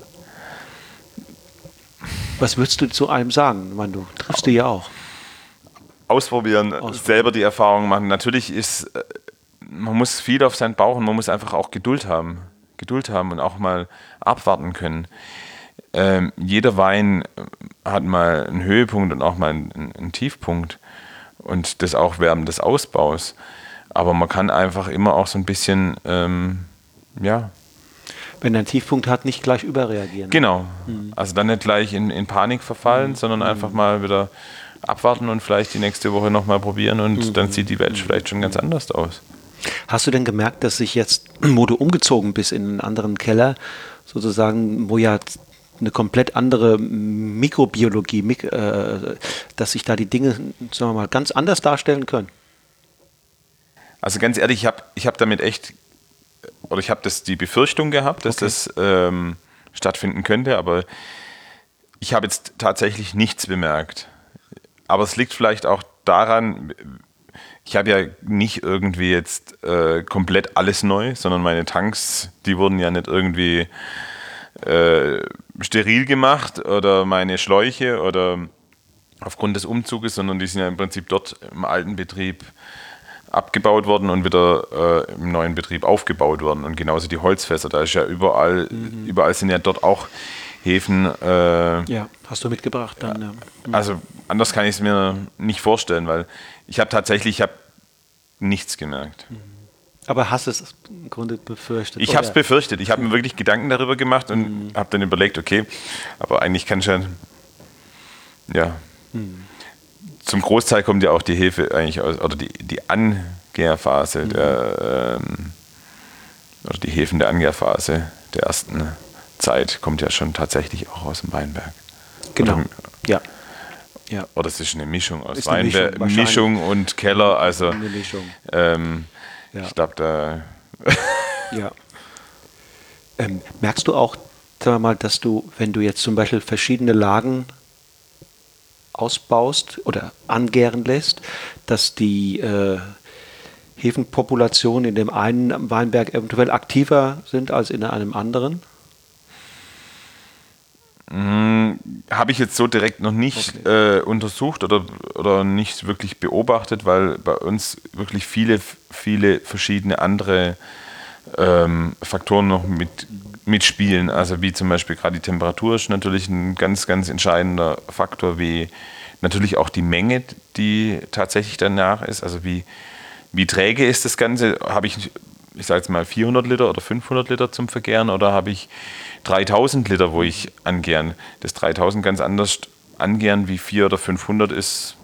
was würdest du zu einem sagen? Ich meine, du triffst du ja auch. ausprobieren, Ausprobieren. selber die Erfahrung machen. Natürlich ist, äh, man muss viel auf seinen Bauch und man muss einfach auch Geduld haben. Geduld haben und auch mal abwarten können. Ähm, jeder Wein hat mal einen Höhepunkt und auch mal einen, einen Tiefpunkt. Und das auch während des Ausbaus. Aber man kann einfach immer auch so ein bisschen, ähm, ja, Wenn er einen Tiefpunkt hat, nicht gleich überreagieren. Genau. Also dann nicht gleich in, in Panik verfallen, sondern einfach mal wieder abwarten und vielleicht die nächste Woche nochmal probieren und dann sieht die Welt vielleicht schon ganz anders aus. Hast du denn gemerkt, dass sich jetzt, wo du umgezogen bist in einen anderen Keller, sozusagen, wo ja eine komplett andere Mikrobiologie, Mik äh, dass sich da die Dinge, sagen wir mal, ganz anders darstellen können? Also ganz ehrlich, ich habe ich hab damit echt, oder ich habe das die Befürchtung gehabt, dass Okay. das ähm, stattfinden könnte, aber ich habe jetzt tatsächlich nichts bemerkt. Aber es liegt vielleicht auch daran, ich habe ja nicht irgendwie jetzt äh, komplett alles neu, sondern meine Tanks, die wurden ja nicht irgendwie äh, steril gemacht oder meine Schläuche oder aufgrund des Umzuges, sondern die sind ja im Prinzip dort im alten Betrieb abgebaut worden und wieder äh, im neuen Betrieb aufgebaut worden. Und genauso die Holzfässer, da ist ja überall, überall sind ja dort auch Häfen. Äh, Ja, hast du mitgebracht dann. Ja. also anders kann ich es mir nicht vorstellen, weil ich habe tatsächlich, ich habe nichts gemerkt. Aber hast es im Grunde befürchtet? Ich habe es befürchtet. Ich habe mir wirklich Gedanken darüber gemacht und habe dann überlegt, okay, aber eigentlich kann schon, ja, zum Großteil kommt ja auch die Hefe eigentlich aus, oder die, die Angärphase, der, ähm, oder die Hefen der Angärphase der ersten Zeit kommt ja schon tatsächlich auch aus dem Weinberg. Genau. Oder, Ja. Ja. oder es ist eine Mischung aus Ist Weinberg, Mischung, Mischung, und Keller, also Eine Mischung. ähm, Ja. ich glaube, da Ja. Ähm, merkst du auch, wir mal, dass du, wenn du jetzt zum Beispiel verschiedene Lagen ausbaust oder angären lässt, dass die äh, Hefenpopulationen in dem einen Weinberg eventuell aktiver sind als in einem anderen? Habe ich jetzt so direkt noch nicht äh, untersucht oder, oder nicht wirklich beobachtet, weil bei uns wirklich viele, viele verschiedene andere ähm, Faktoren noch mit, mitspielen. Also wie zum Beispiel gerade die Temperatur ist natürlich ein ganz, ganz entscheidender Faktor, wie natürlich auch die Menge, die tatsächlich danach ist. Also wie, wie träge ist das Ganze? Habe ich, ich sage jetzt mal 400 Liter oder 500 Liter zum Vergären oder habe ich 3000 Liter, wo ich angären? Das 3000 ganz anders angären wie 400 oder 500 ist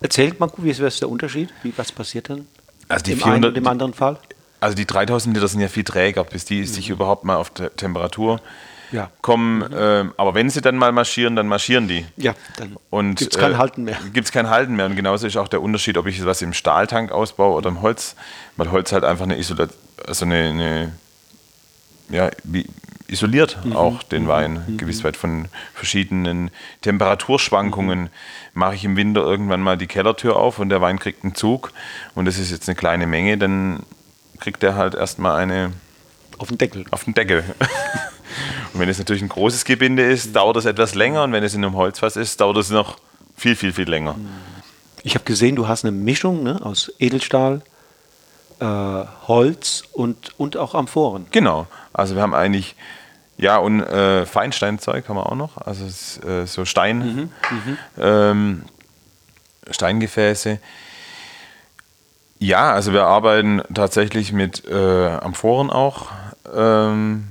Erzählt mal, wie ist der Unterschied? Wie, was passiert dann? Also die Im 400 einen und im anderen Fall? Also die 3000 Liter sind ja viel träger, bis die sich überhaupt mal auf Te- Temperatur Ja. kommen. Ähm, aber wenn sie dann mal marschieren, dann marschieren die. Ja, dann Und gibt es kein äh, Halten mehr. Gibt es kein Halten mehr. Und genauso ist auch der Unterschied, ob ich was im Stahltank ausbaue oder im Holz. Weil Holz halt einfach eine Isolat also eine, eine ja, wie, isoliert Mhm. auch den Wein gewiss weit von verschiedenen Temperaturschwankungen. Mhm. Mache ich im Winter irgendwann mal die Kellertür auf und der Wein kriegt einen Zug und das ist jetzt eine kleine Menge, dann kriegt er halt erstmal eine Auf den Deckel. auf den Deckel. und wenn es natürlich ein großes Gebinde ist, dauert es etwas länger und wenn es in einem Holzfass ist, dauert es noch viel, viel, viel länger. Ich habe gesehen, du hast eine Mischung ne, aus Edelstahl, äh, Holz und, und auch Amphoren. Genau. Also wir haben eigentlich, ja, und äh, Feinsteinzeug haben wir auch noch. Also äh, so Stein, ähm, Steingefäße. Ja, also wir arbeiten tatsächlich mit äh, Amphoren auch. Ähm,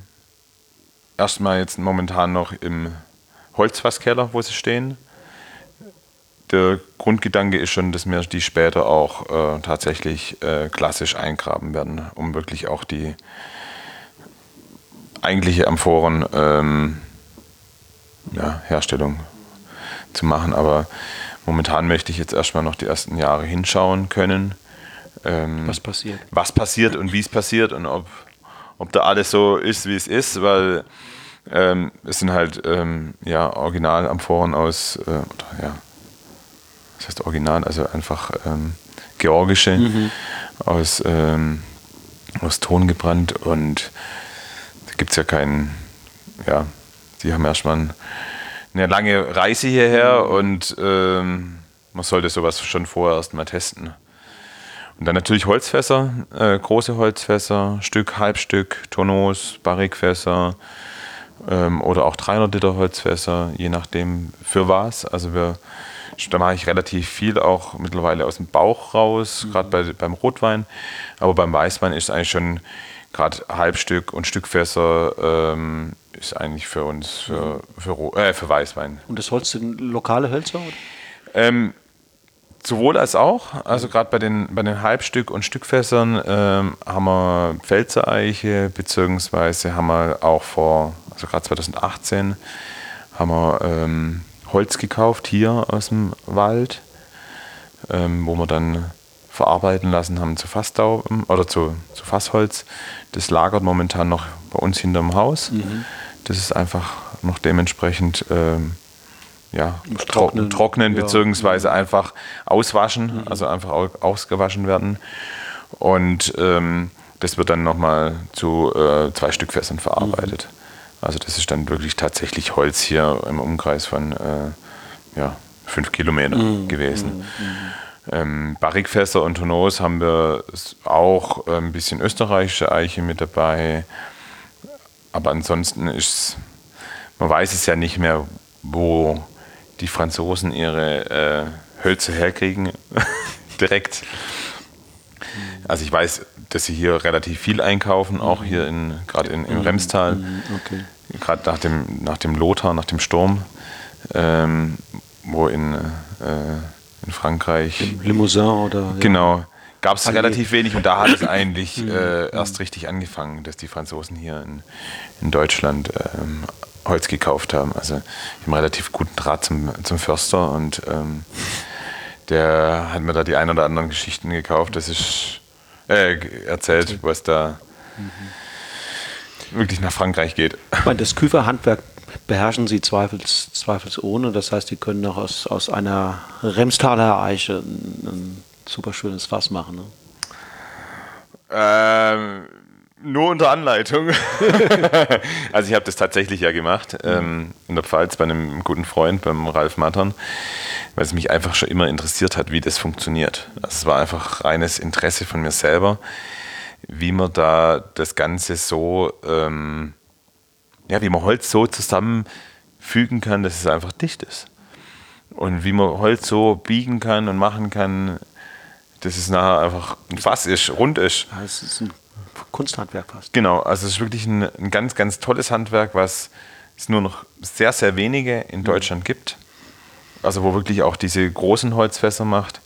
erstmal jetzt momentan noch im Holzfasskeller, wo sie stehen. Der Grundgedanke ist schon, dass wir die später auch äh, tatsächlich äh, klassisch eingraben werden, um wirklich auch die eigentliche Amphoren ähm, ja, Herstellung zu machen. Aber momentan möchte ich jetzt erstmal noch die ersten Jahre hinschauen können. Ähm, Was passiert? was passiert und wie es passiert und ob, ob da alles so ist, wie es ist, weil ähm, es sind halt ähm, ja, Originalamphoren aus, äh, oder, ja, was heißt Original, also einfach ähm, georgische, aus, ähm, aus Ton gebrannt und da gibt es ja keinen, ja, die haben erstmal ein, eine lange Reise hierher und ähm, man sollte sowas schon vorher erst mal testen. Und dann natürlich Holzfässer, äh, große Holzfässer, Stück, Halbstück, Tonneaus, Barrikfässer ähm, oder auch 300 Liter Holzfässer, je nachdem für was. Also wir, da mache ich relativ viel auch mittlerweile aus dem Bauch raus, mhm. gerade bei, beim Rotwein. Aber beim Weißwein ist es eigentlich schon gerade Halbstück und Stückfässer ähm, ist eigentlich für uns für, für, äh, für Weißwein. Und das Holz sind lokale Hölzer? Ähm, sowohl als auch. Also gerade bei den, bei den Halbstück- und Stückfässern ähm, haben wir Pfälzereiche, beziehungsweise haben wir auch vor, also gerade 2018, haben wir ähm, Holz gekauft hier aus dem Wald, ähm, wo wir dann verarbeiten lassen haben zu Fasstauben oder zu, zu Fassholz. Das lagert momentan noch bei uns hinterm Haus. Mhm. Das ist einfach noch dementsprechend ähm, ja, trocknen, trocknen ja. beziehungsweise einfach auswaschen, mhm. also einfach ausgewaschen werden. Und ähm, das wird dann nochmal zu äh, zwei Stück Fässern verarbeitet. Mhm. Also das ist dann wirklich tatsächlich Holz hier im Umkreis von äh, ja, fünf Kilometern mhm. gewesen. Mhm. Mhm. Ähm, Barrikfässer und Tonneaus haben wir auch ein bisschen österreichische Eiche mit dabei. Aber ansonsten ist man weiß es ja nicht mehr, wo die Franzosen ihre äh, Hölzer herkriegen. Direkt. Also ich weiß, dass sie hier relativ viel einkaufen, auch hier in gerade in, im Remstal. Okay. Gerade nach dem, nach dem Lothar, nach dem Sturm, ähm, wo in, äh, in Frankreich. Limousin oder. Genau gab es relativ wenig und da hat es eigentlich mhm. äh, erst richtig angefangen, dass die Franzosen hier in, in Deutschland ähm, Holz gekauft haben. Also ich habe einen relativ guten Draht zum, zum Förster und ähm, der hat mir da die ein oder anderen Geschichten gekauft. Das ist äh, erzählt, was da mhm. wirklich nach Frankreich geht. Ich meine, das Küferhandwerk beherrschen sie zweifels, zweifelsohne. Das heißt, die können auch aus, aus einer Remstaler Eiche ein, ein super schönes Fass machen. Ne? Ähm, nur unter Anleitung. also ich habe das tatsächlich ja gemacht ähm, in der Pfalz bei einem guten Freund, beim Ralf Mattern, weil es mich einfach schon immer interessiert hat, wie das funktioniert. Also es war einfach reines Interesse von mir selber, wie man da das Ganze so, ähm, ja, wie man Holz so zusammenfügen kann, dass es einfach dicht ist. Und wie man Holz so biegen kann und machen kann, dass es nachher einfach ein Fass ist, rund ist. Ja, es ist ein Kunsthandwerk fast. Genau, also es ist wirklich ein, ein, ganz, ganz tolles Handwerk, was es nur noch sehr, sehr wenige in mhm. Deutschland mhm. gibt. Also wo wirklich auch diese großen Holzfässer macht.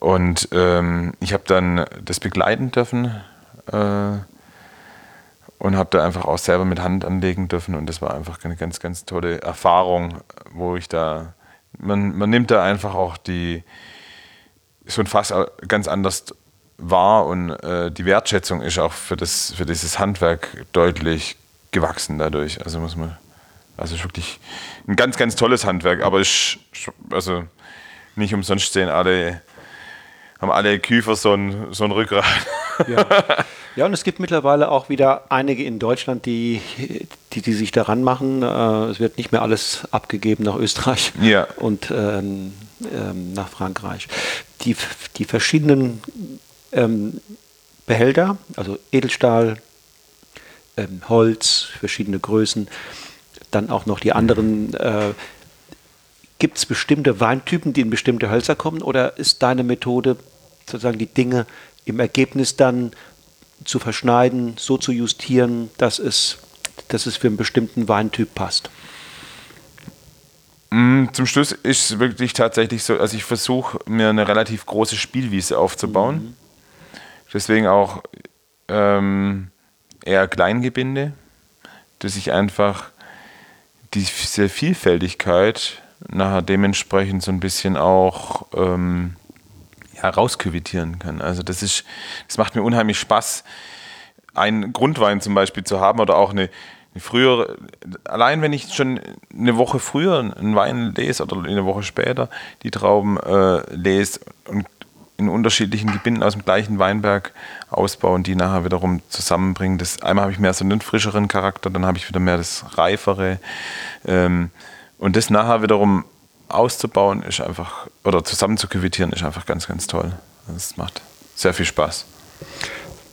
Und ähm, ich habe dann das begleiten dürfen äh, und habe da einfach auch selber mit Hand anlegen dürfen. Und das war einfach eine ganz, ganz tolle Erfahrung, wo ich da, man, man nimmt da einfach auch die, schon fast ganz anders wahr und äh, die Wertschätzung ist auch für, das, für dieses Handwerk deutlich gewachsen dadurch. Also muss man, also ist wirklich ein ganz, ganz tolles Handwerk, aber ich, also nicht umsonst sehen alle, haben alle Küfer so ein, so ein Rückgrat. Ja. ja, und es gibt mittlerweile auch wieder einige in Deutschland, die, die, die sich daran machen. Äh, es wird nicht mehr alles abgegeben nach Österreich ja. und ähm, ähm, nach Frankreich. Die, die verschiedenen ähm, Behälter, also Edelstahl, ähm, Holz, verschiedene Größen, dann auch noch die anderen. Äh, Gibt es bestimmte Weintypen, die in bestimmte Hölzer kommen, oder ist deine Methode, sozusagen die Dinge im Ergebnis dann zu verschneiden, so zu justieren, dass es, dass es für einen bestimmten Weintyp passt? Mm, zum Schluss ist es wirklich tatsächlich so, also ich versuche mir eine relativ große Spielwiese aufzubauen. Mhm. Deswegen auch ähm, eher Kleingebinde, dass ich einfach diese Vielfältigkeit nachher dementsprechend so ein bisschen auch ähm, ja, rausküvitieren kann. Also das ist, das macht mir unheimlich Spaß, einen Grundwein zum Beispiel zu haben oder auch eine, eine frühere, allein wenn ich schon eine Woche früher einen Wein lese oder eine Woche später die Trauben äh, lese und in unterschiedlichen Gebinden aus dem gleichen Weinberg ausbauen, die nachher wiederum zusammenbringen. Das, einmal habe ich mehr so einen frischeren Charakter, dann habe ich wieder mehr das reifere. Ähm, und das nachher wiederum auszubauen ist einfach, oder zusammen zu küvitieren ist einfach ganz, ganz toll. Das macht sehr viel Spaß.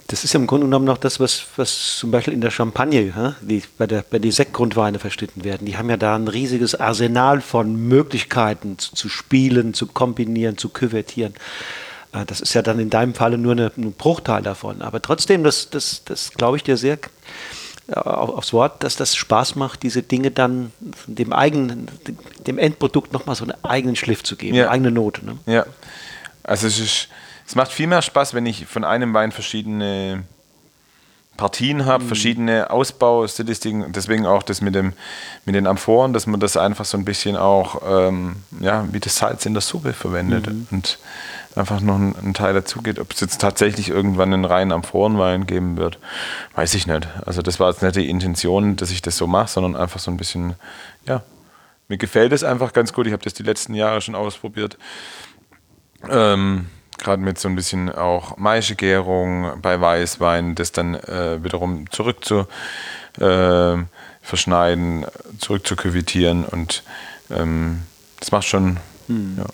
Das ist ja im Grunde genommen noch das, was, was zum Beispiel in der Champagne, die, bei, der, bei den Sektgrundweine verstritten werden. Die haben ja da ein riesiges Arsenal von Möglichkeiten zu, zu spielen, zu kombinieren, zu küvertieren. Äh, das ist ja dann in deinem Falle nur eine, ein Bruchteil davon. Aber trotzdem, das, das, das glaube ich dir sehr äh, aufs Wort, dass das Spaß macht, diese Dinge dann dem eigenen, dem Endprodukt nochmal so einen eigenen Schliff zu geben, ja. eine eigene Note. Ne? Ja, also es ist es macht viel mehr Spaß, wenn ich von einem Wein verschiedene Partien habe, mhm. verschiedene Ausbaustilistiken. Deswegen auch das mit, dem, mit den Amphoren, dass man das einfach so ein bisschen auch ähm, ja, wie das Salz in der Suppe verwendet mhm. und einfach noch ein, ein Teil dazu geht. Ob es jetzt tatsächlich irgendwann einen reinen Amphorenwein geben wird, weiß ich nicht. Also das war jetzt nicht die Intention, dass ich das so mache, sondern einfach so ein bisschen, ja, mir gefällt es einfach ganz gut. Ich habe das die letzten Jahre schon ausprobiert. Ähm, gerade mit so ein bisschen auch Maischegärung bei Weißwein, das dann äh, wiederum zurück zu äh, verschneiden, zurück zu küvitieren und ähm, das macht schon. Hm. Ja.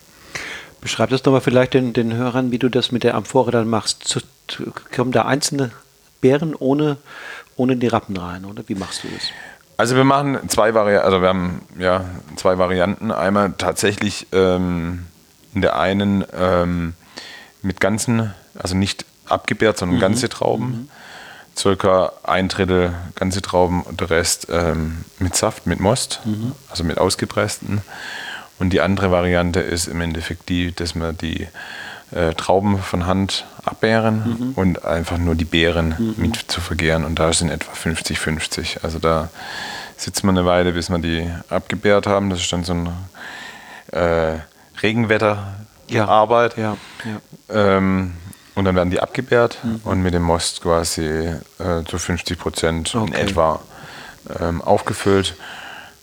Beschreib das doch mal vielleicht den, den Hörern, wie du das mit der Amphore dann machst. Zu, zu, kommen da einzelne Beeren ohne, ohne die Rappen rein, oder? Wie machst du das? Also wir machen zwei Varianten, also wir haben ja zwei Varianten. Einmal tatsächlich ähm, in der einen ähm, mit ganzen, also nicht abgebärt, sondern mhm. ganze Trauben. Mhm. Circa ein Drittel ganze Trauben und der Rest ähm, mit Saft, mit Most, mhm. also mit ausgepressten. Und die andere Variante ist im Endeffekt die, dass wir die äh, Trauben von Hand abbären mhm. und einfach nur die Beeren mhm. mit zu vergären. Und da sind etwa 50-50. Also da sitzt man eine Weile, bis wir die abgebärt haben. Das ist dann so ein äh, Regenwetter ja. Ja. Ja. Ähm, und dann werden die abgebärt mhm. und mit dem Most quasi äh, zu 50 Prozent okay. in etwa ähm, aufgefüllt.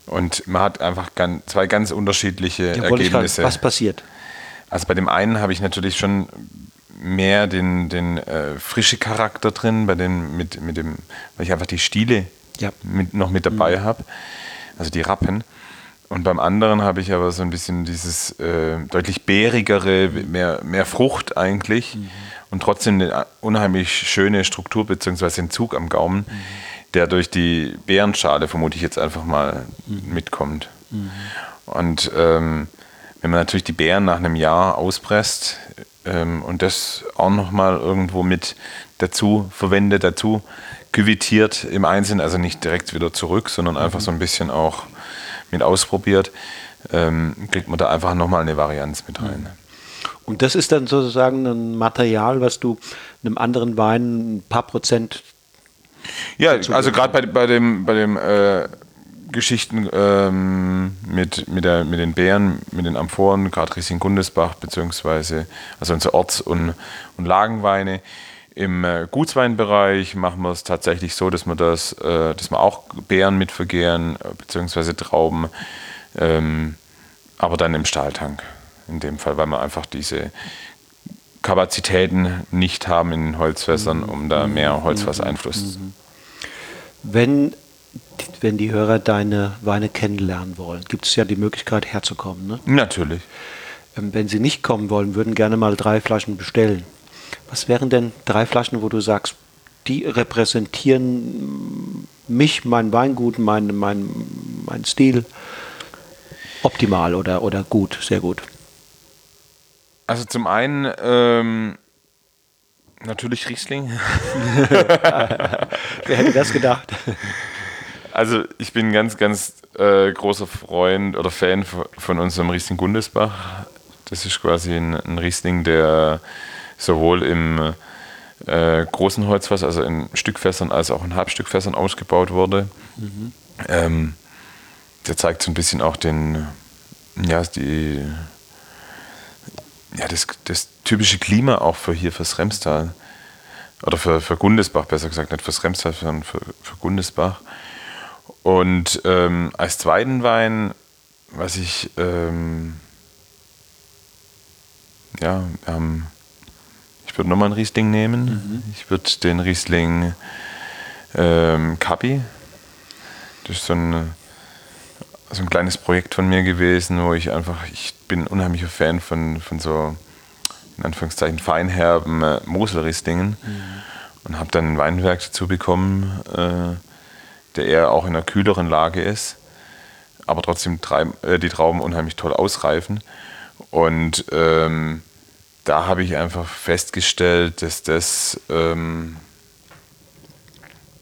Und man hat einfach ganz, zwei ganz unterschiedliche ja, Ergebnisse. was passiert? Also bei dem einen habe ich natürlich schon mehr den, den äh, frische Charakter drin, bei den mit, mit dem, weil ich einfach die Stiele ja. mit, noch mit dabei mhm. habe, also die Rappen. Und beim anderen habe ich aber so ein bisschen dieses äh, deutlich bärigere, mehr, mehr Frucht eigentlich mhm. und trotzdem eine unheimlich schöne Struktur bzw. Entzug am Gaumen, mhm. Der durch die Beerenschale, vermute ich jetzt einfach mal, mhm. mitkommt. Mhm. Und ähm, wenn man natürlich die Beeren nach einem Jahr auspresst ähm, und das auch nochmal irgendwo mit dazu verwendet, dazu küvitiert im Einzelnen, also nicht direkt wieder zurück, sondern einfach mhm. so ein bisschen auch mit ausprobiert, ähm, kriegt man da einfach nochmal eine Varianz mit rein. Und das ist dann sozusagen ein Material, was du einem anderen Wein ein paar Prozent. Ja, also gerade bei, bei dem, bei dem äh, Geschichten ähm, mit, mit, der, mit den Beeren, mit den Amphoren, gerade Riesling Gundesbach, beziehungsweise also unsere Orts- und, und Lagenweine, im äh, Gutsweinbereich machen wir es tatsächlich so, dass wir das, äh, dass wir auch Beeren mit vergehren, äh, beziehungsweise Trauben, ähm, aber dann im Stahltank. In dem Fall, weil wir einfach diese Kapazitäten nicht haben in Holzfässern, um da mehr Holzfasseinfluss. Wenn, wenn die Hörer deine Weine kennenlernen wollen, gibt es ja die Möglichkeit herzukommen. Ne? Natürlich. Ähm, wenn sie nicht kommen wollen, würden gerne mal drei Flaschen bestellen. Was wären denn drei Flaschen, wo du sagst, die repräsentieren mich, mein Weingut, mein, mein, mein Stil optimal oder, oder gut, sehr gut? Also zum einen ähm, natürlich Riesling. Wer hätte das gedacht? Also ich bin ein ganz, ganz äh, großer Freund oder Fan von unserem Riesling Gundesbach. Das ist quasi ein, ein Riesling, der sowohl im äh, großen Holzfass, also in Stückfässern, als auch in Halbstückfässern ausgebaut wurde. Mhm. Ähm, der zeigt so ein bisschen auch den, ja, die, ja, das, das typische Klima auch für hier, fürs Remstal. Oder für, für Gundesbach, besser gesagt, nicht fürs Remstal, sondern für, für Gundesbach. Und ähm, als zweiten Wein, was ich, ähm, ja, haben ich würde nochmal einen Riesling nehmen. Mhm. Ich würde den Riesling ähm, Kapi. Das ist so ein so ein kleines Projekt von mir gewesen, wo ich einfach, ich bin ein unheimlicher Fan von, von so, in Anführungszeichen, feinherben äh, Moselristingen mhm. und habe dann ein Weinwerk dazu bekommen, äh, der eher auch in einer kühleren Lage ist, aber trotzdem äh, die Trauben unheimlich toll ausreifen. Und ähm, da habe ich einfach festgestellt, dass das ähm,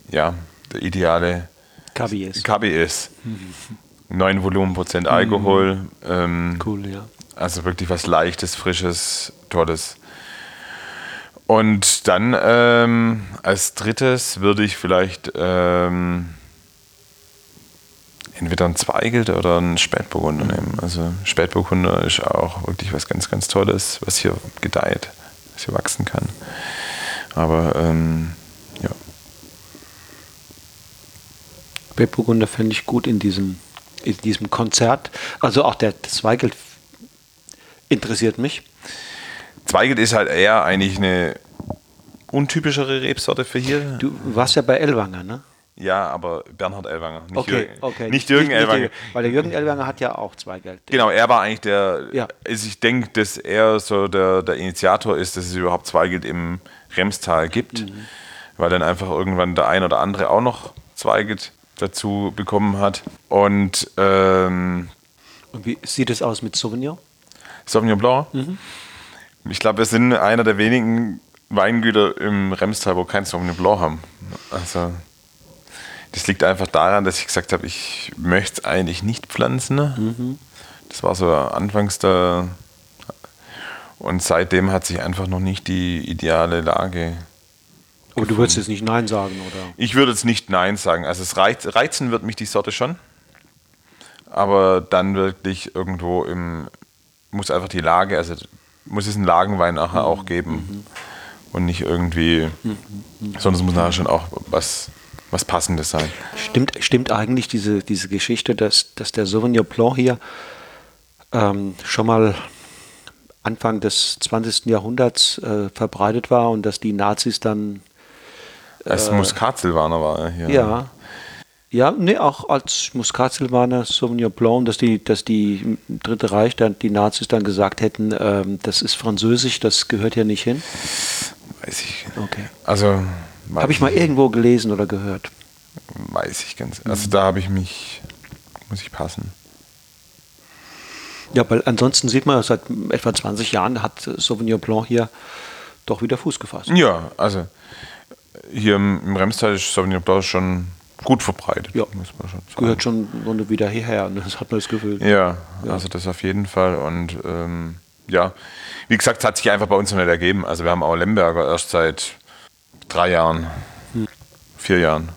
ja, der ideale Kabi ist. Kabi ist. 9 Volumenprozent Alkohol. Mhm. Ähm, cool, ja. Also wirklich was Leichtes, Frisches, Tolles. Und dann ähm, als drittes würde ich vielleicht ähm, entweder ein Zweigelt oder ein Spätburgunder nehmen. Also Spätburgunder ist auch wirklich was ganz, ganz Tolles, was hier gedeiht, was hier wachsen kann. Aber ähm, ja. Spätburgunder fände ich gut in diesem, in diesem Konzert. Also auch der Zweigelt interessiert mich. Zweigelt ist halt eher eigentlich eine untypischere Rebsorte für hier. Du warst ja bei Elwanger, ne? Ja, aber Bernhard Ellwanger, nicht, okay, Jürgen, okay. nicht Jürgen nicht, Ellwanger. Nicht, weil der Jürgen Ellwanger hat ja auch zwei Geld. Genau, er war eigentlich der, ja. also ich denke, dass er so der, der Initiator ist, dass es überhaupt Zweigeld im Remstal gibt, mhm. weil dann einfach irgendwann der ein oder andere auch noch Zweigeld dazu bekommen hat. Und, ähm, Und wie sieht es aus mit Sauvignon? Sauvignon Blanc? Mhm. Ich glaube, wir sind einer der wenigen Weingüter im Remstal, wo kein Sauvignon Blanc haben. Also das liegt einfach daran, dass ich gesagt habe, ich möchte es eigentlich nicht pflanzen. Mhm. Das war so anfangs der. Und seitdem hat sich einfach noch nicht die ideale Lage. Aber du würdest jetzt nicht Nein sagen, oder? Ich würde jetzt nicht Nein sagen. Also es reiz, reizen wird mich die Sorte schon. Aber dann wirklich irgendwo im. Muss einfach die Lage, also muss es einen Lagenwein nachher mhm. auch geben. Mhm. Und nicht irgendwie. Mhm. Sondern es muss nachher schon auch was was Passendes sein. Stimmt, stimmt eigentlich diese, diese Geschichte, dass, dass der Sauvignon Blanc hier ähm, schon mal Anfang des 20. Jahrhunderts äh, verbreitet war und dass die Nazis dann. Äh, als Muskatsilvaner war er hier. Ja. Ja, nee, auch als Muskatsilvaner Sauvignon Blanc, dass die, dass die Dritte Reich, dann, die Nazis dann gesagt hätten, ähm, das ist französisch, das gehört ja nicht hin. Weiß ich. Okay. Also habe ich mal irgendwo gelesen oder gehört. Weiß ich ganz. Also da habe ich mich, muss ich passen. Ja, weil ansonsten sieht man, seit etwa 20 Jahren hat Sauvignon Blanc hier doch wieder Fuß gefasst. Ja, also hier im Remstal ist Sauvignon Blanc schon gut verbreitet. Ja, muss man schon sagen. gehört schon Runde wieder hierher, ne? das hat man das Gefühl. Ja, ja, also das auf jeden Fall. Und ähm, ja, wie gesagt, es hat sich einfach bei uns noch nicht ergeben. Also wir haben auch Lemberger erst seit drei Jahren, hm. vier Jahren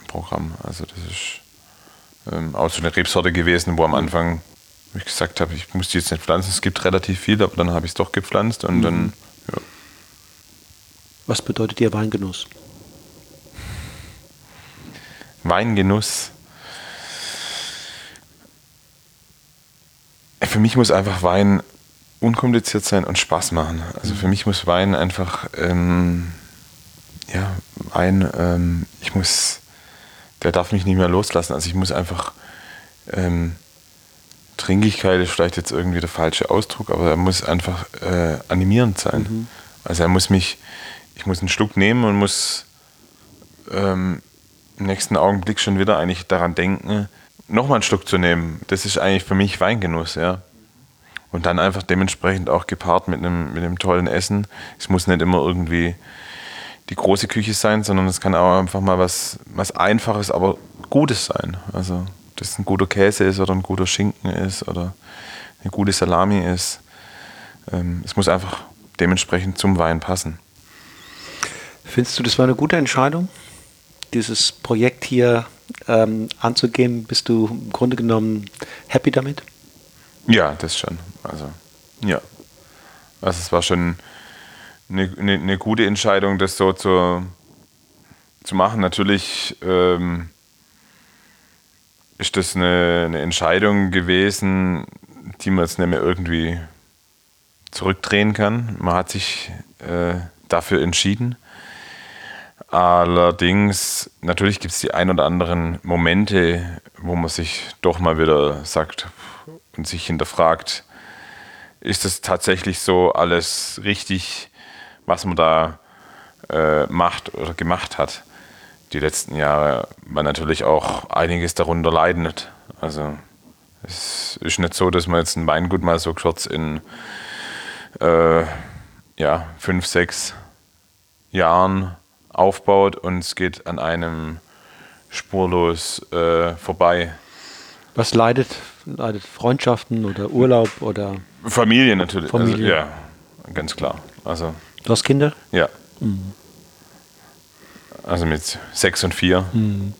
im Programm. Also das ist ähm, auch so eine Rebsorte gewesen, wo am hm. Anfang ich gesagt habe, ich muss die jetzt nicht pflanzen. Es gibt relativ viel, aber dann habe ich es doch gepflanzt und mhm. dann. Was bedeutet dir Weingenuss? Weingenuss. Für mich muss einfach Wein unkompliziert sein und Spaß machen. Also für mich muss Wein einfach ähm, ja, ein, ähm, ich muss, der darf mich nicht mehr loslassen. Also ich muss einfach, ähm, Trinkigkeit ist vielleicht jetzt irgendwie der falsche Ausdruck, aber er muss einfach äh, animierend sein. Mhm. Also er muss mich, ich muss einen Schluck nehmen und muss ähm, im nächsten Augenblick schon wieder eigentlich daran denken, nochmal einen Schluck zu nehmen. Das ist eigentlich für mich Weingenuss, ja. Und dann einfach dementsprechend auch gepaart mit einem, mit einem tollen Essen. Es muss nicht immer irgendwie die große Küche sein, sondern es kann auch einfach mal was, was Einfaches, aber Gutes sein. Also, dass es ein guter Käse ist oder ein guter Schinken ist oder eine gute Salami ist. Ähm, es muss einfach dementsprechend zum Wein passen. Findest du, das war eine gute Entscheidung, dieses Projekt hier ähm, anzugehen? Bist du im Grunde genommen happy damit? Ja, das schon. Also, ja. Also, es war schon eine, eine, eine gute Entscheidung, das so zu, zu machen. Natürlich ähm, ist das eine, eine Entscheidung gewesen, die man jetzt nicht mehr irgendwie zurückdrehen kann. Man hat sich äh, dafür entschieden. Allerdings, natürlich gibt es die ein oder anderen Momente, wo man sich doch mal wieder sagt und sich hinterfragt, ist es tatsächlich so alles richtig, was man da äh, macht oder gemacht hat die letzten Jahre, weil natürlich auch einiges darunter leidet. Also es ist nicht so, dass man jetzt ein Weingut mal so kurz in äh, ja, fünf, sechs Jahren aufbaut und es geht an einem spurlos äh, vorbei. Was leidet? Leidet Freundschaften oder Urlaub oder Familie natürlich. Familie. Also, ja, ganz klar. Also, du hast Kinder? Ja. Mhm. Also mit sechs und vier. Mhm.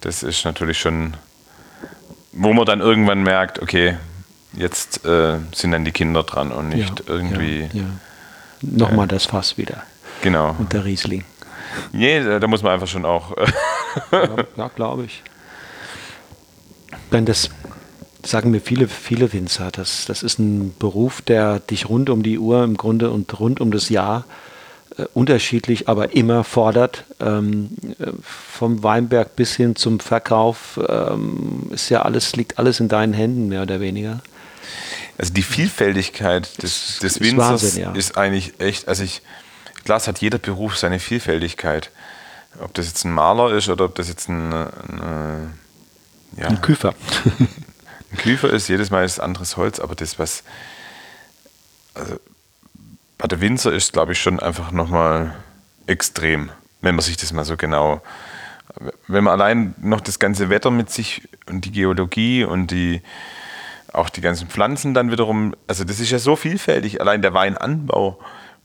Das ist natürlich schon, wo man dann irgendwann merkt, okay, jetzt äh, sind dann die Kinder dran und nicht ja, irgendwie. Ja, ja. Nochmal äh, das Fass wieder. Genau. Und der Riesling. Nee, da muss man einfach schon auch. ja, ja glaube ich. Denn das sagen mir viele, viele Winzer. Das, das ist ein Beruf, der dich rund um die Uhr im Grunde und rund um das Jahr äh, unterschiedlich, aber immer fordert. Ähm, äh, vom Weinberg bis hin zum Verkauf ähm, ist ja alles, liegt alles in deinen Händen, mehr oder weniger. Also die Vielfältigkeit des, des Winzers ist, Wahnsinn, ja. ist eigentlich echt, also ich, klar, hat jeder Beruf seine Vielfältigkeit. Ob das jetzt ein Maler ist oder ob das jetzt ein, ein, ja, ein Küfer. ein Küfer ist, jedes Mal ist anderes Holz, aber das, was, also bei der Winzer ist, glaube ich, schon einfach nochmal extrem, wenn man sich das mal so genau, wenn man allein noch das ganze Wetter mit sich und die Geologie und die, auch die ganzen Pflanzen dann wiederum, also das ist ja so vielfältig, allein der Weinanbau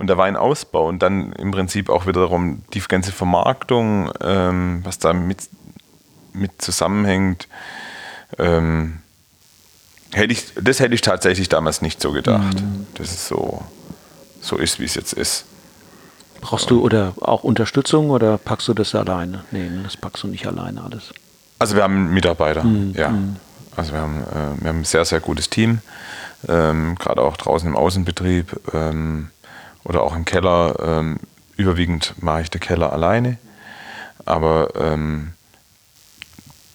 und der Weinausbau und dann im Prinzip auch wiederum die ganze Vermarktung, ähm, was da mit, mit zusammenhängt. Ähm, hätte ich, das hätte ich tatsächlich damals nicht so gedacht. Mhm. Das ist so, so ist, wie es jetzt ist. Brauchst du oder auch Unterstützung oder packst du das alleine? Nee, das packst du nicht alleine alles. Also wir haben Mitarbeiter, mhm. ja. Mhm. Also wir haben, äh, wir haben ein sehr, sehr gutes Team, ähm, gerade auch draußen im Außenbetrieb ähm, oder auch im Keller. Ähm, überwiegend mache ich den Keller alleine, aber ähm,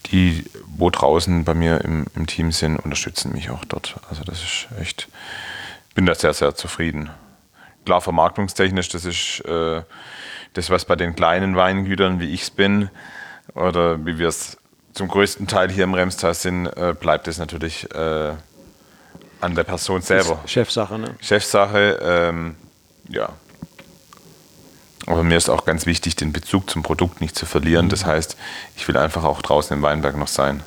die, wo draußen bei mir im, im Team sind, unterstützen mich auch dort. Also das ist echt, bin da sehr, sehr zufrieden klar vermarktungstechnisch, das ist äh, das, was bei den kleinen Weingütern, wie ich es bin, oder wie wir es zum größten Teil hier im Remstal sind, äh, bleibt es natürlich äh, an der Person selber. Chefsache, ne? Chefsache, ähm, ja. Aber mir ist auch ganz wichtig, den Bezug zum Produkt nicht zu verlieren. Mhm. Das heißt, ich will einfach auch draußen im Weinberg noch sein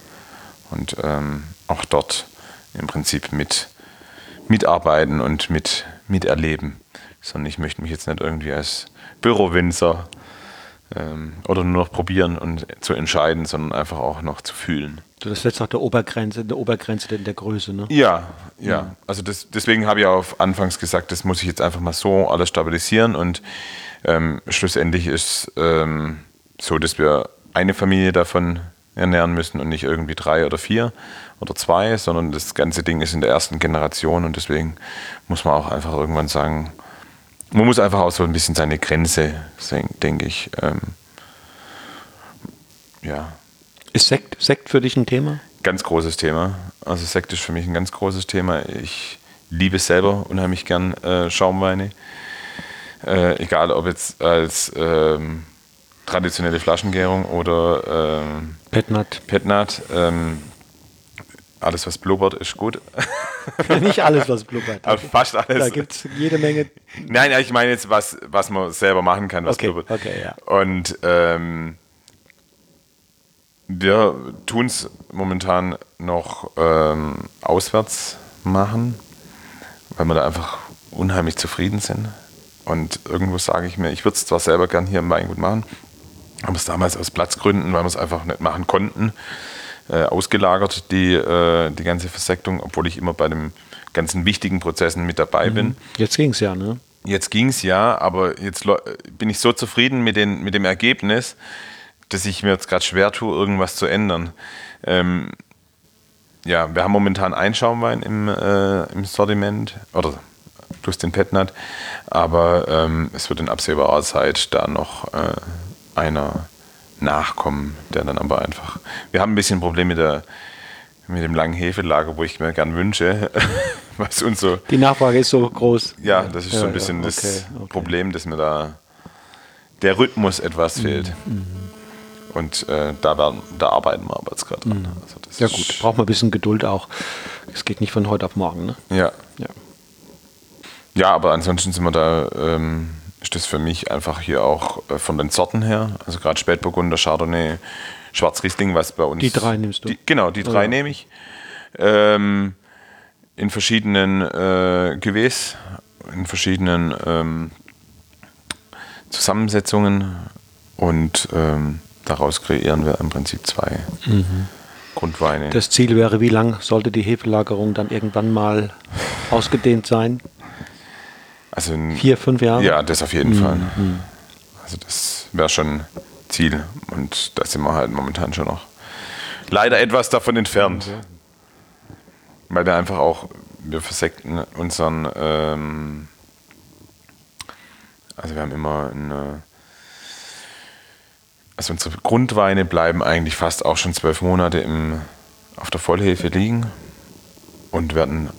und ähm, auch dort im Prinzip mit mitarbeiten und mit miterleben sondern ich möchte mich jetzt nicht irgendwie als Bürowinzer ähm, oder nur noch probieren und zu entscheiden, sondern einfach auch noch zu fühlen. Das setzt nach der Obergrenze, der Obergrenze der Größe, ne? Ja, ja. Mhm. Also das, deswegen habe ich auch anfangs gesagt, das muss ich jetzt einfach mal so alles stabilisieren und ähm, schlussendlich ist ähm, so, dass wir eine Familie davon ernähren müssen und nicht irgendwie drei oder vier oder zwei, sondern das ganze Ding ist in der ersten Generation und deswegen muss man auch einfach irgendwann sagen, man muss einfach auch so ein bisschen seine Grenze sehen, denke ich. Ähm, ja. Ist Sekt, Sekt für dich ein Thema? Ganz großes Thema. Also Sekt ist für mich ein ganz großes Thema. Ich liebe selber unheimlich gern äh, Schaumweine. Äh, egal ob jetzt als ähm, traditionelle Flaschengärung oder ähm, Petnat. Petnat. Ähm, alles, was blubbert, ist gut. Nicht alles, was blubbert. Aber fast alles. Da gibt es jede Menge. Nein, ich meine jetzt, was, was man selber machen kann, was okay, blubbert. Okay, ja. Und ähm, wir tun es momentan noch ähm, auswärts machen, weil wir da einfach unheimlich zufrieden sind. Und irgendwo sage ich mir, ich würde es zwar selber gern hier im Weingut machen, aber es damals aus Platzgründen, weil wir es einfach nicht machen konnten, äh, ausgelagert, die, äh, die ganze Versektung, obwohl ich immer bei den ganzen wichtigen Prozessen mit dabei mhm. bin. Jetzt ging es ja, ne? Jetzt ging es ja, aber jetzt bin ich so zufrieden mit, den, mit dem Ergebnis, dass ich mir jetzt gerade schwer tue, irgendwas zu ändern. Ähm, ja, wir haben momentan einen Schaumwein im, äh, im Sortiment, oder plus den Petnat, aber ähm, es wird in absehbarer Zeit da noch äh, einer nachkommen, der dann aber einfach. Wir haben ein bisschen Probleme mit, der, mit dem langen Hefelager, wo ich mir gern wünsche, was uns so. Die Nachfrage ist so groß. Ja, das ist ja, so ein bisschen ja, okay, das okay. Problem, dass mir da der Rhythmus etwas mhm. fehlt. Mhm. Und äh, da, werden, da arbeiten wir aber jetzt gerade dran. Mhm. Also ja gut, braucht man ein bisschen Geduld auch. Es geht nicht von heute auf morgen. Ne? Ja. ja. Ja, aber ansonsten sind wir da, ähm, ist das für mich einfach hier auch äh, von den Sorten her, also gerade Spätburgunder, Chardonnay, Schwarzriesling, was bei uns. Die drei nimmst du? Die, genau, die drei ja. nehme ich. Ähm, in verschiedenen äh, Gewäß, in verschiedenen ähm, Zusammensetzungen und ähm, daraus kreieren wir im Prinzip zwei mhm. Grundweine. Das Ziel wäre, wie lang sollte die Hefelagerung dann irgendwann mal ausgedehnt sein? Also in, vier, fünf Jahre? Ja, das auf jeden mhm. Fall. Also das wäre schon Ziel und da sind wir halt momentan schon noch leider etwas davon entfernt. Okay. Weil wir einfach auch, wir versekten unseren, ähm, also wir haben immer eine, also unsere Grundweine bleiben eigentlich fast auch schon zwölf Monate im, auf der Vollhefe liegen und werden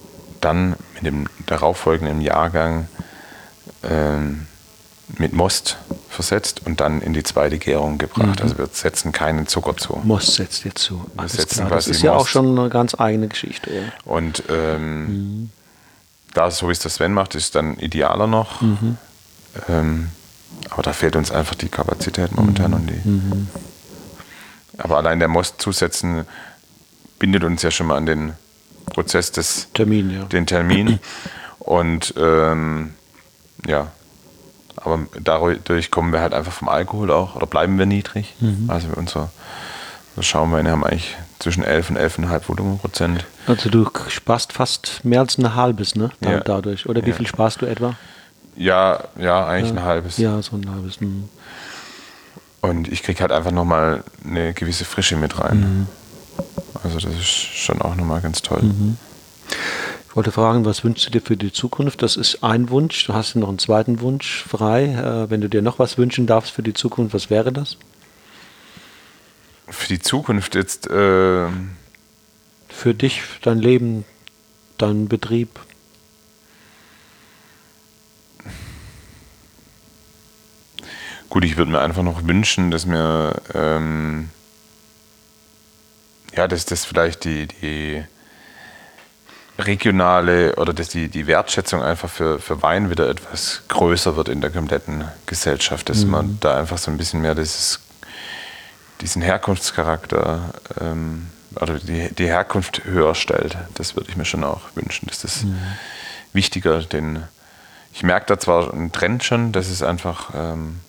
dann mit dem darauffolgenden Jahrgang ähm, mit Most versetzt und dann in die zweite Gärung gebracht. Mhm. Also wir setzen keinen Zucker zu. Most setzt ihr zu. Wir setzen das ist ja Most. auch schon eine ganz eigene Geschichte. Ja. Und ähm, mhm. da, so wie es der Sven macht, ist dann idealer noch. Mhm. Ähm, aber da fehlt uns einfach die Kapazität momentan mhm. und die. Mhm. Aber allein der Most zusetzen bindet uns ja schon mal an den Prozess des Termin, ja. den Termin. Und ähm, ja, aber dadurch kommen wir halt einfach vom Alkohol auch oder bleiben wir niedrig. Mhm. Also unser, Schaumweine haben eigentlich zwischen 11 und 11,5 Volumenprozent. Also du sparst fast mehr als ein halbes, ne? Ja. Dadurch. Oder wie ja. viel sparst du etwa? Ja, ja, eigentlich ja. ein halbes. Ja, so ein halbes. Mhm. Und ich kriege halt einfach nochmal eine gewisse Frische mit rein. Mhm. Also das ist schon auch nochmal ganz toll. Mhm. Ich wollte fragen, was wünschst du dir für die Zukunft? Das ist ein Wunsch. Du hast noch einen zweiten Wunsch frei. Äh, wenn du dir noch was wünschen darfst für die Zukunft, was wäre das? Für die Zukunft jetzt. Äh für dich, dein Leben, dein Betrieb. Gut, ich würde mir einfach noch wünschen, dass mir ähm, ja, dass das vielleicht die, die regionale oder dass die, die Wertschätzung einfach für, für Wein wieder etwas größer wird in der kompletten Gesellschaft, dass mhm. man da einfach so ein bisschen mehr dieses, diesen Herkunftscharakter ähm, oder die, die Herkunft höher stellt. Das würde ich mir schon auch wünschen, dass das mhm. wichtiger, denn ich merke da zwar einen Trend schon, dass es einfach, ähm,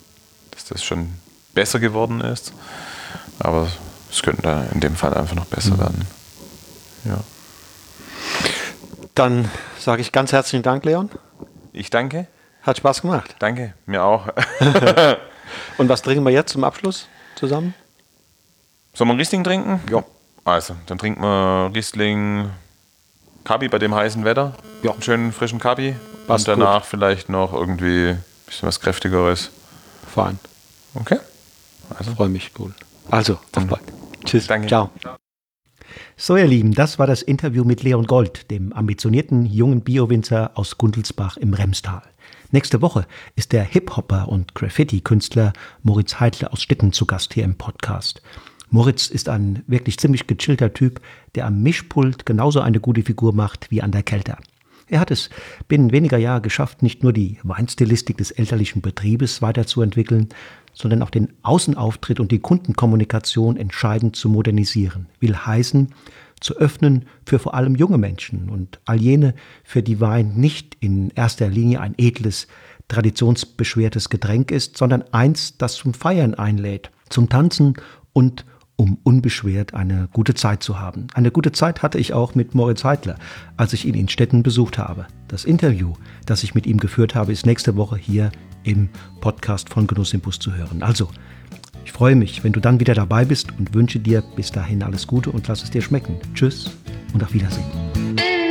dass das schon besser geworden ist, aber es könnte da in dem Fall einfach noch besser mhm. werden. Ja. Dann sage ich ganz herzlichen Dank, Leon. Ich danke. Hat Spaß gemacht. Danke, mir auch. Und was trinken wir jetzt zum Abschluss zusammen? Sollen wir Riesling trinken? Ja. Also, dann trinken wir Riesling Kabi bei dem heißen Wetter. Ja. Einen schönen frischen Kabi. Passt Und danach gut. vielleicht noch irgendwie ein bisschen was Kräftigeres. Fein. Okay. Also. Freue mich, cool. Also, auf bald. Tschüss. Danke. Ciao. So, ihr Lieben, das war das Interview mit Leon Gold, dem ambitionierten jungen Biowinzer aus Gundelsbach im Remstal. Nächste Woche ist der Hip-Hopper und Graffiti-Künstler Moritz Heidle aus Stitten zu Gast hier im Podcast. Moritz ist ein wirklich ziemlich gechillter Typ, der am Mischpult genauso eine gute Figur macht wie an der Kelter. Er hat es binnen weniger Jahre geschafft, nicht nur die Weinstilistik des elterlichen Betriebes weiterzuentwickeln, sondern auch den Außenauftritt und die Kundenkommunikation entscheidend zu modernisieren. Will heißen, zu öffnen für vor allem junge Menschen und all jene, für die Wein nicht in erster Linie ein edles, traditionsbeschwertes Getränk ist, sondern eins, das zum Feiern einlädt, zum Tanzen und um unbeschwert eine gute Zeit zu haben. Eine gute Zeit hatte ich auch mit Moritz Heidler, als ich ihn in Städten besucht habe. Das Interview, das ich mit ihm geführt habe, ist nächste Woche hier im Podcast von Genuss im Bus zu hören. Also, ich freue mich, wenn du dann wieder dabei bist und wünsche dir bis dahin alles Gute und lass es dir schmecken. Tschüss und auf Wiedersehen.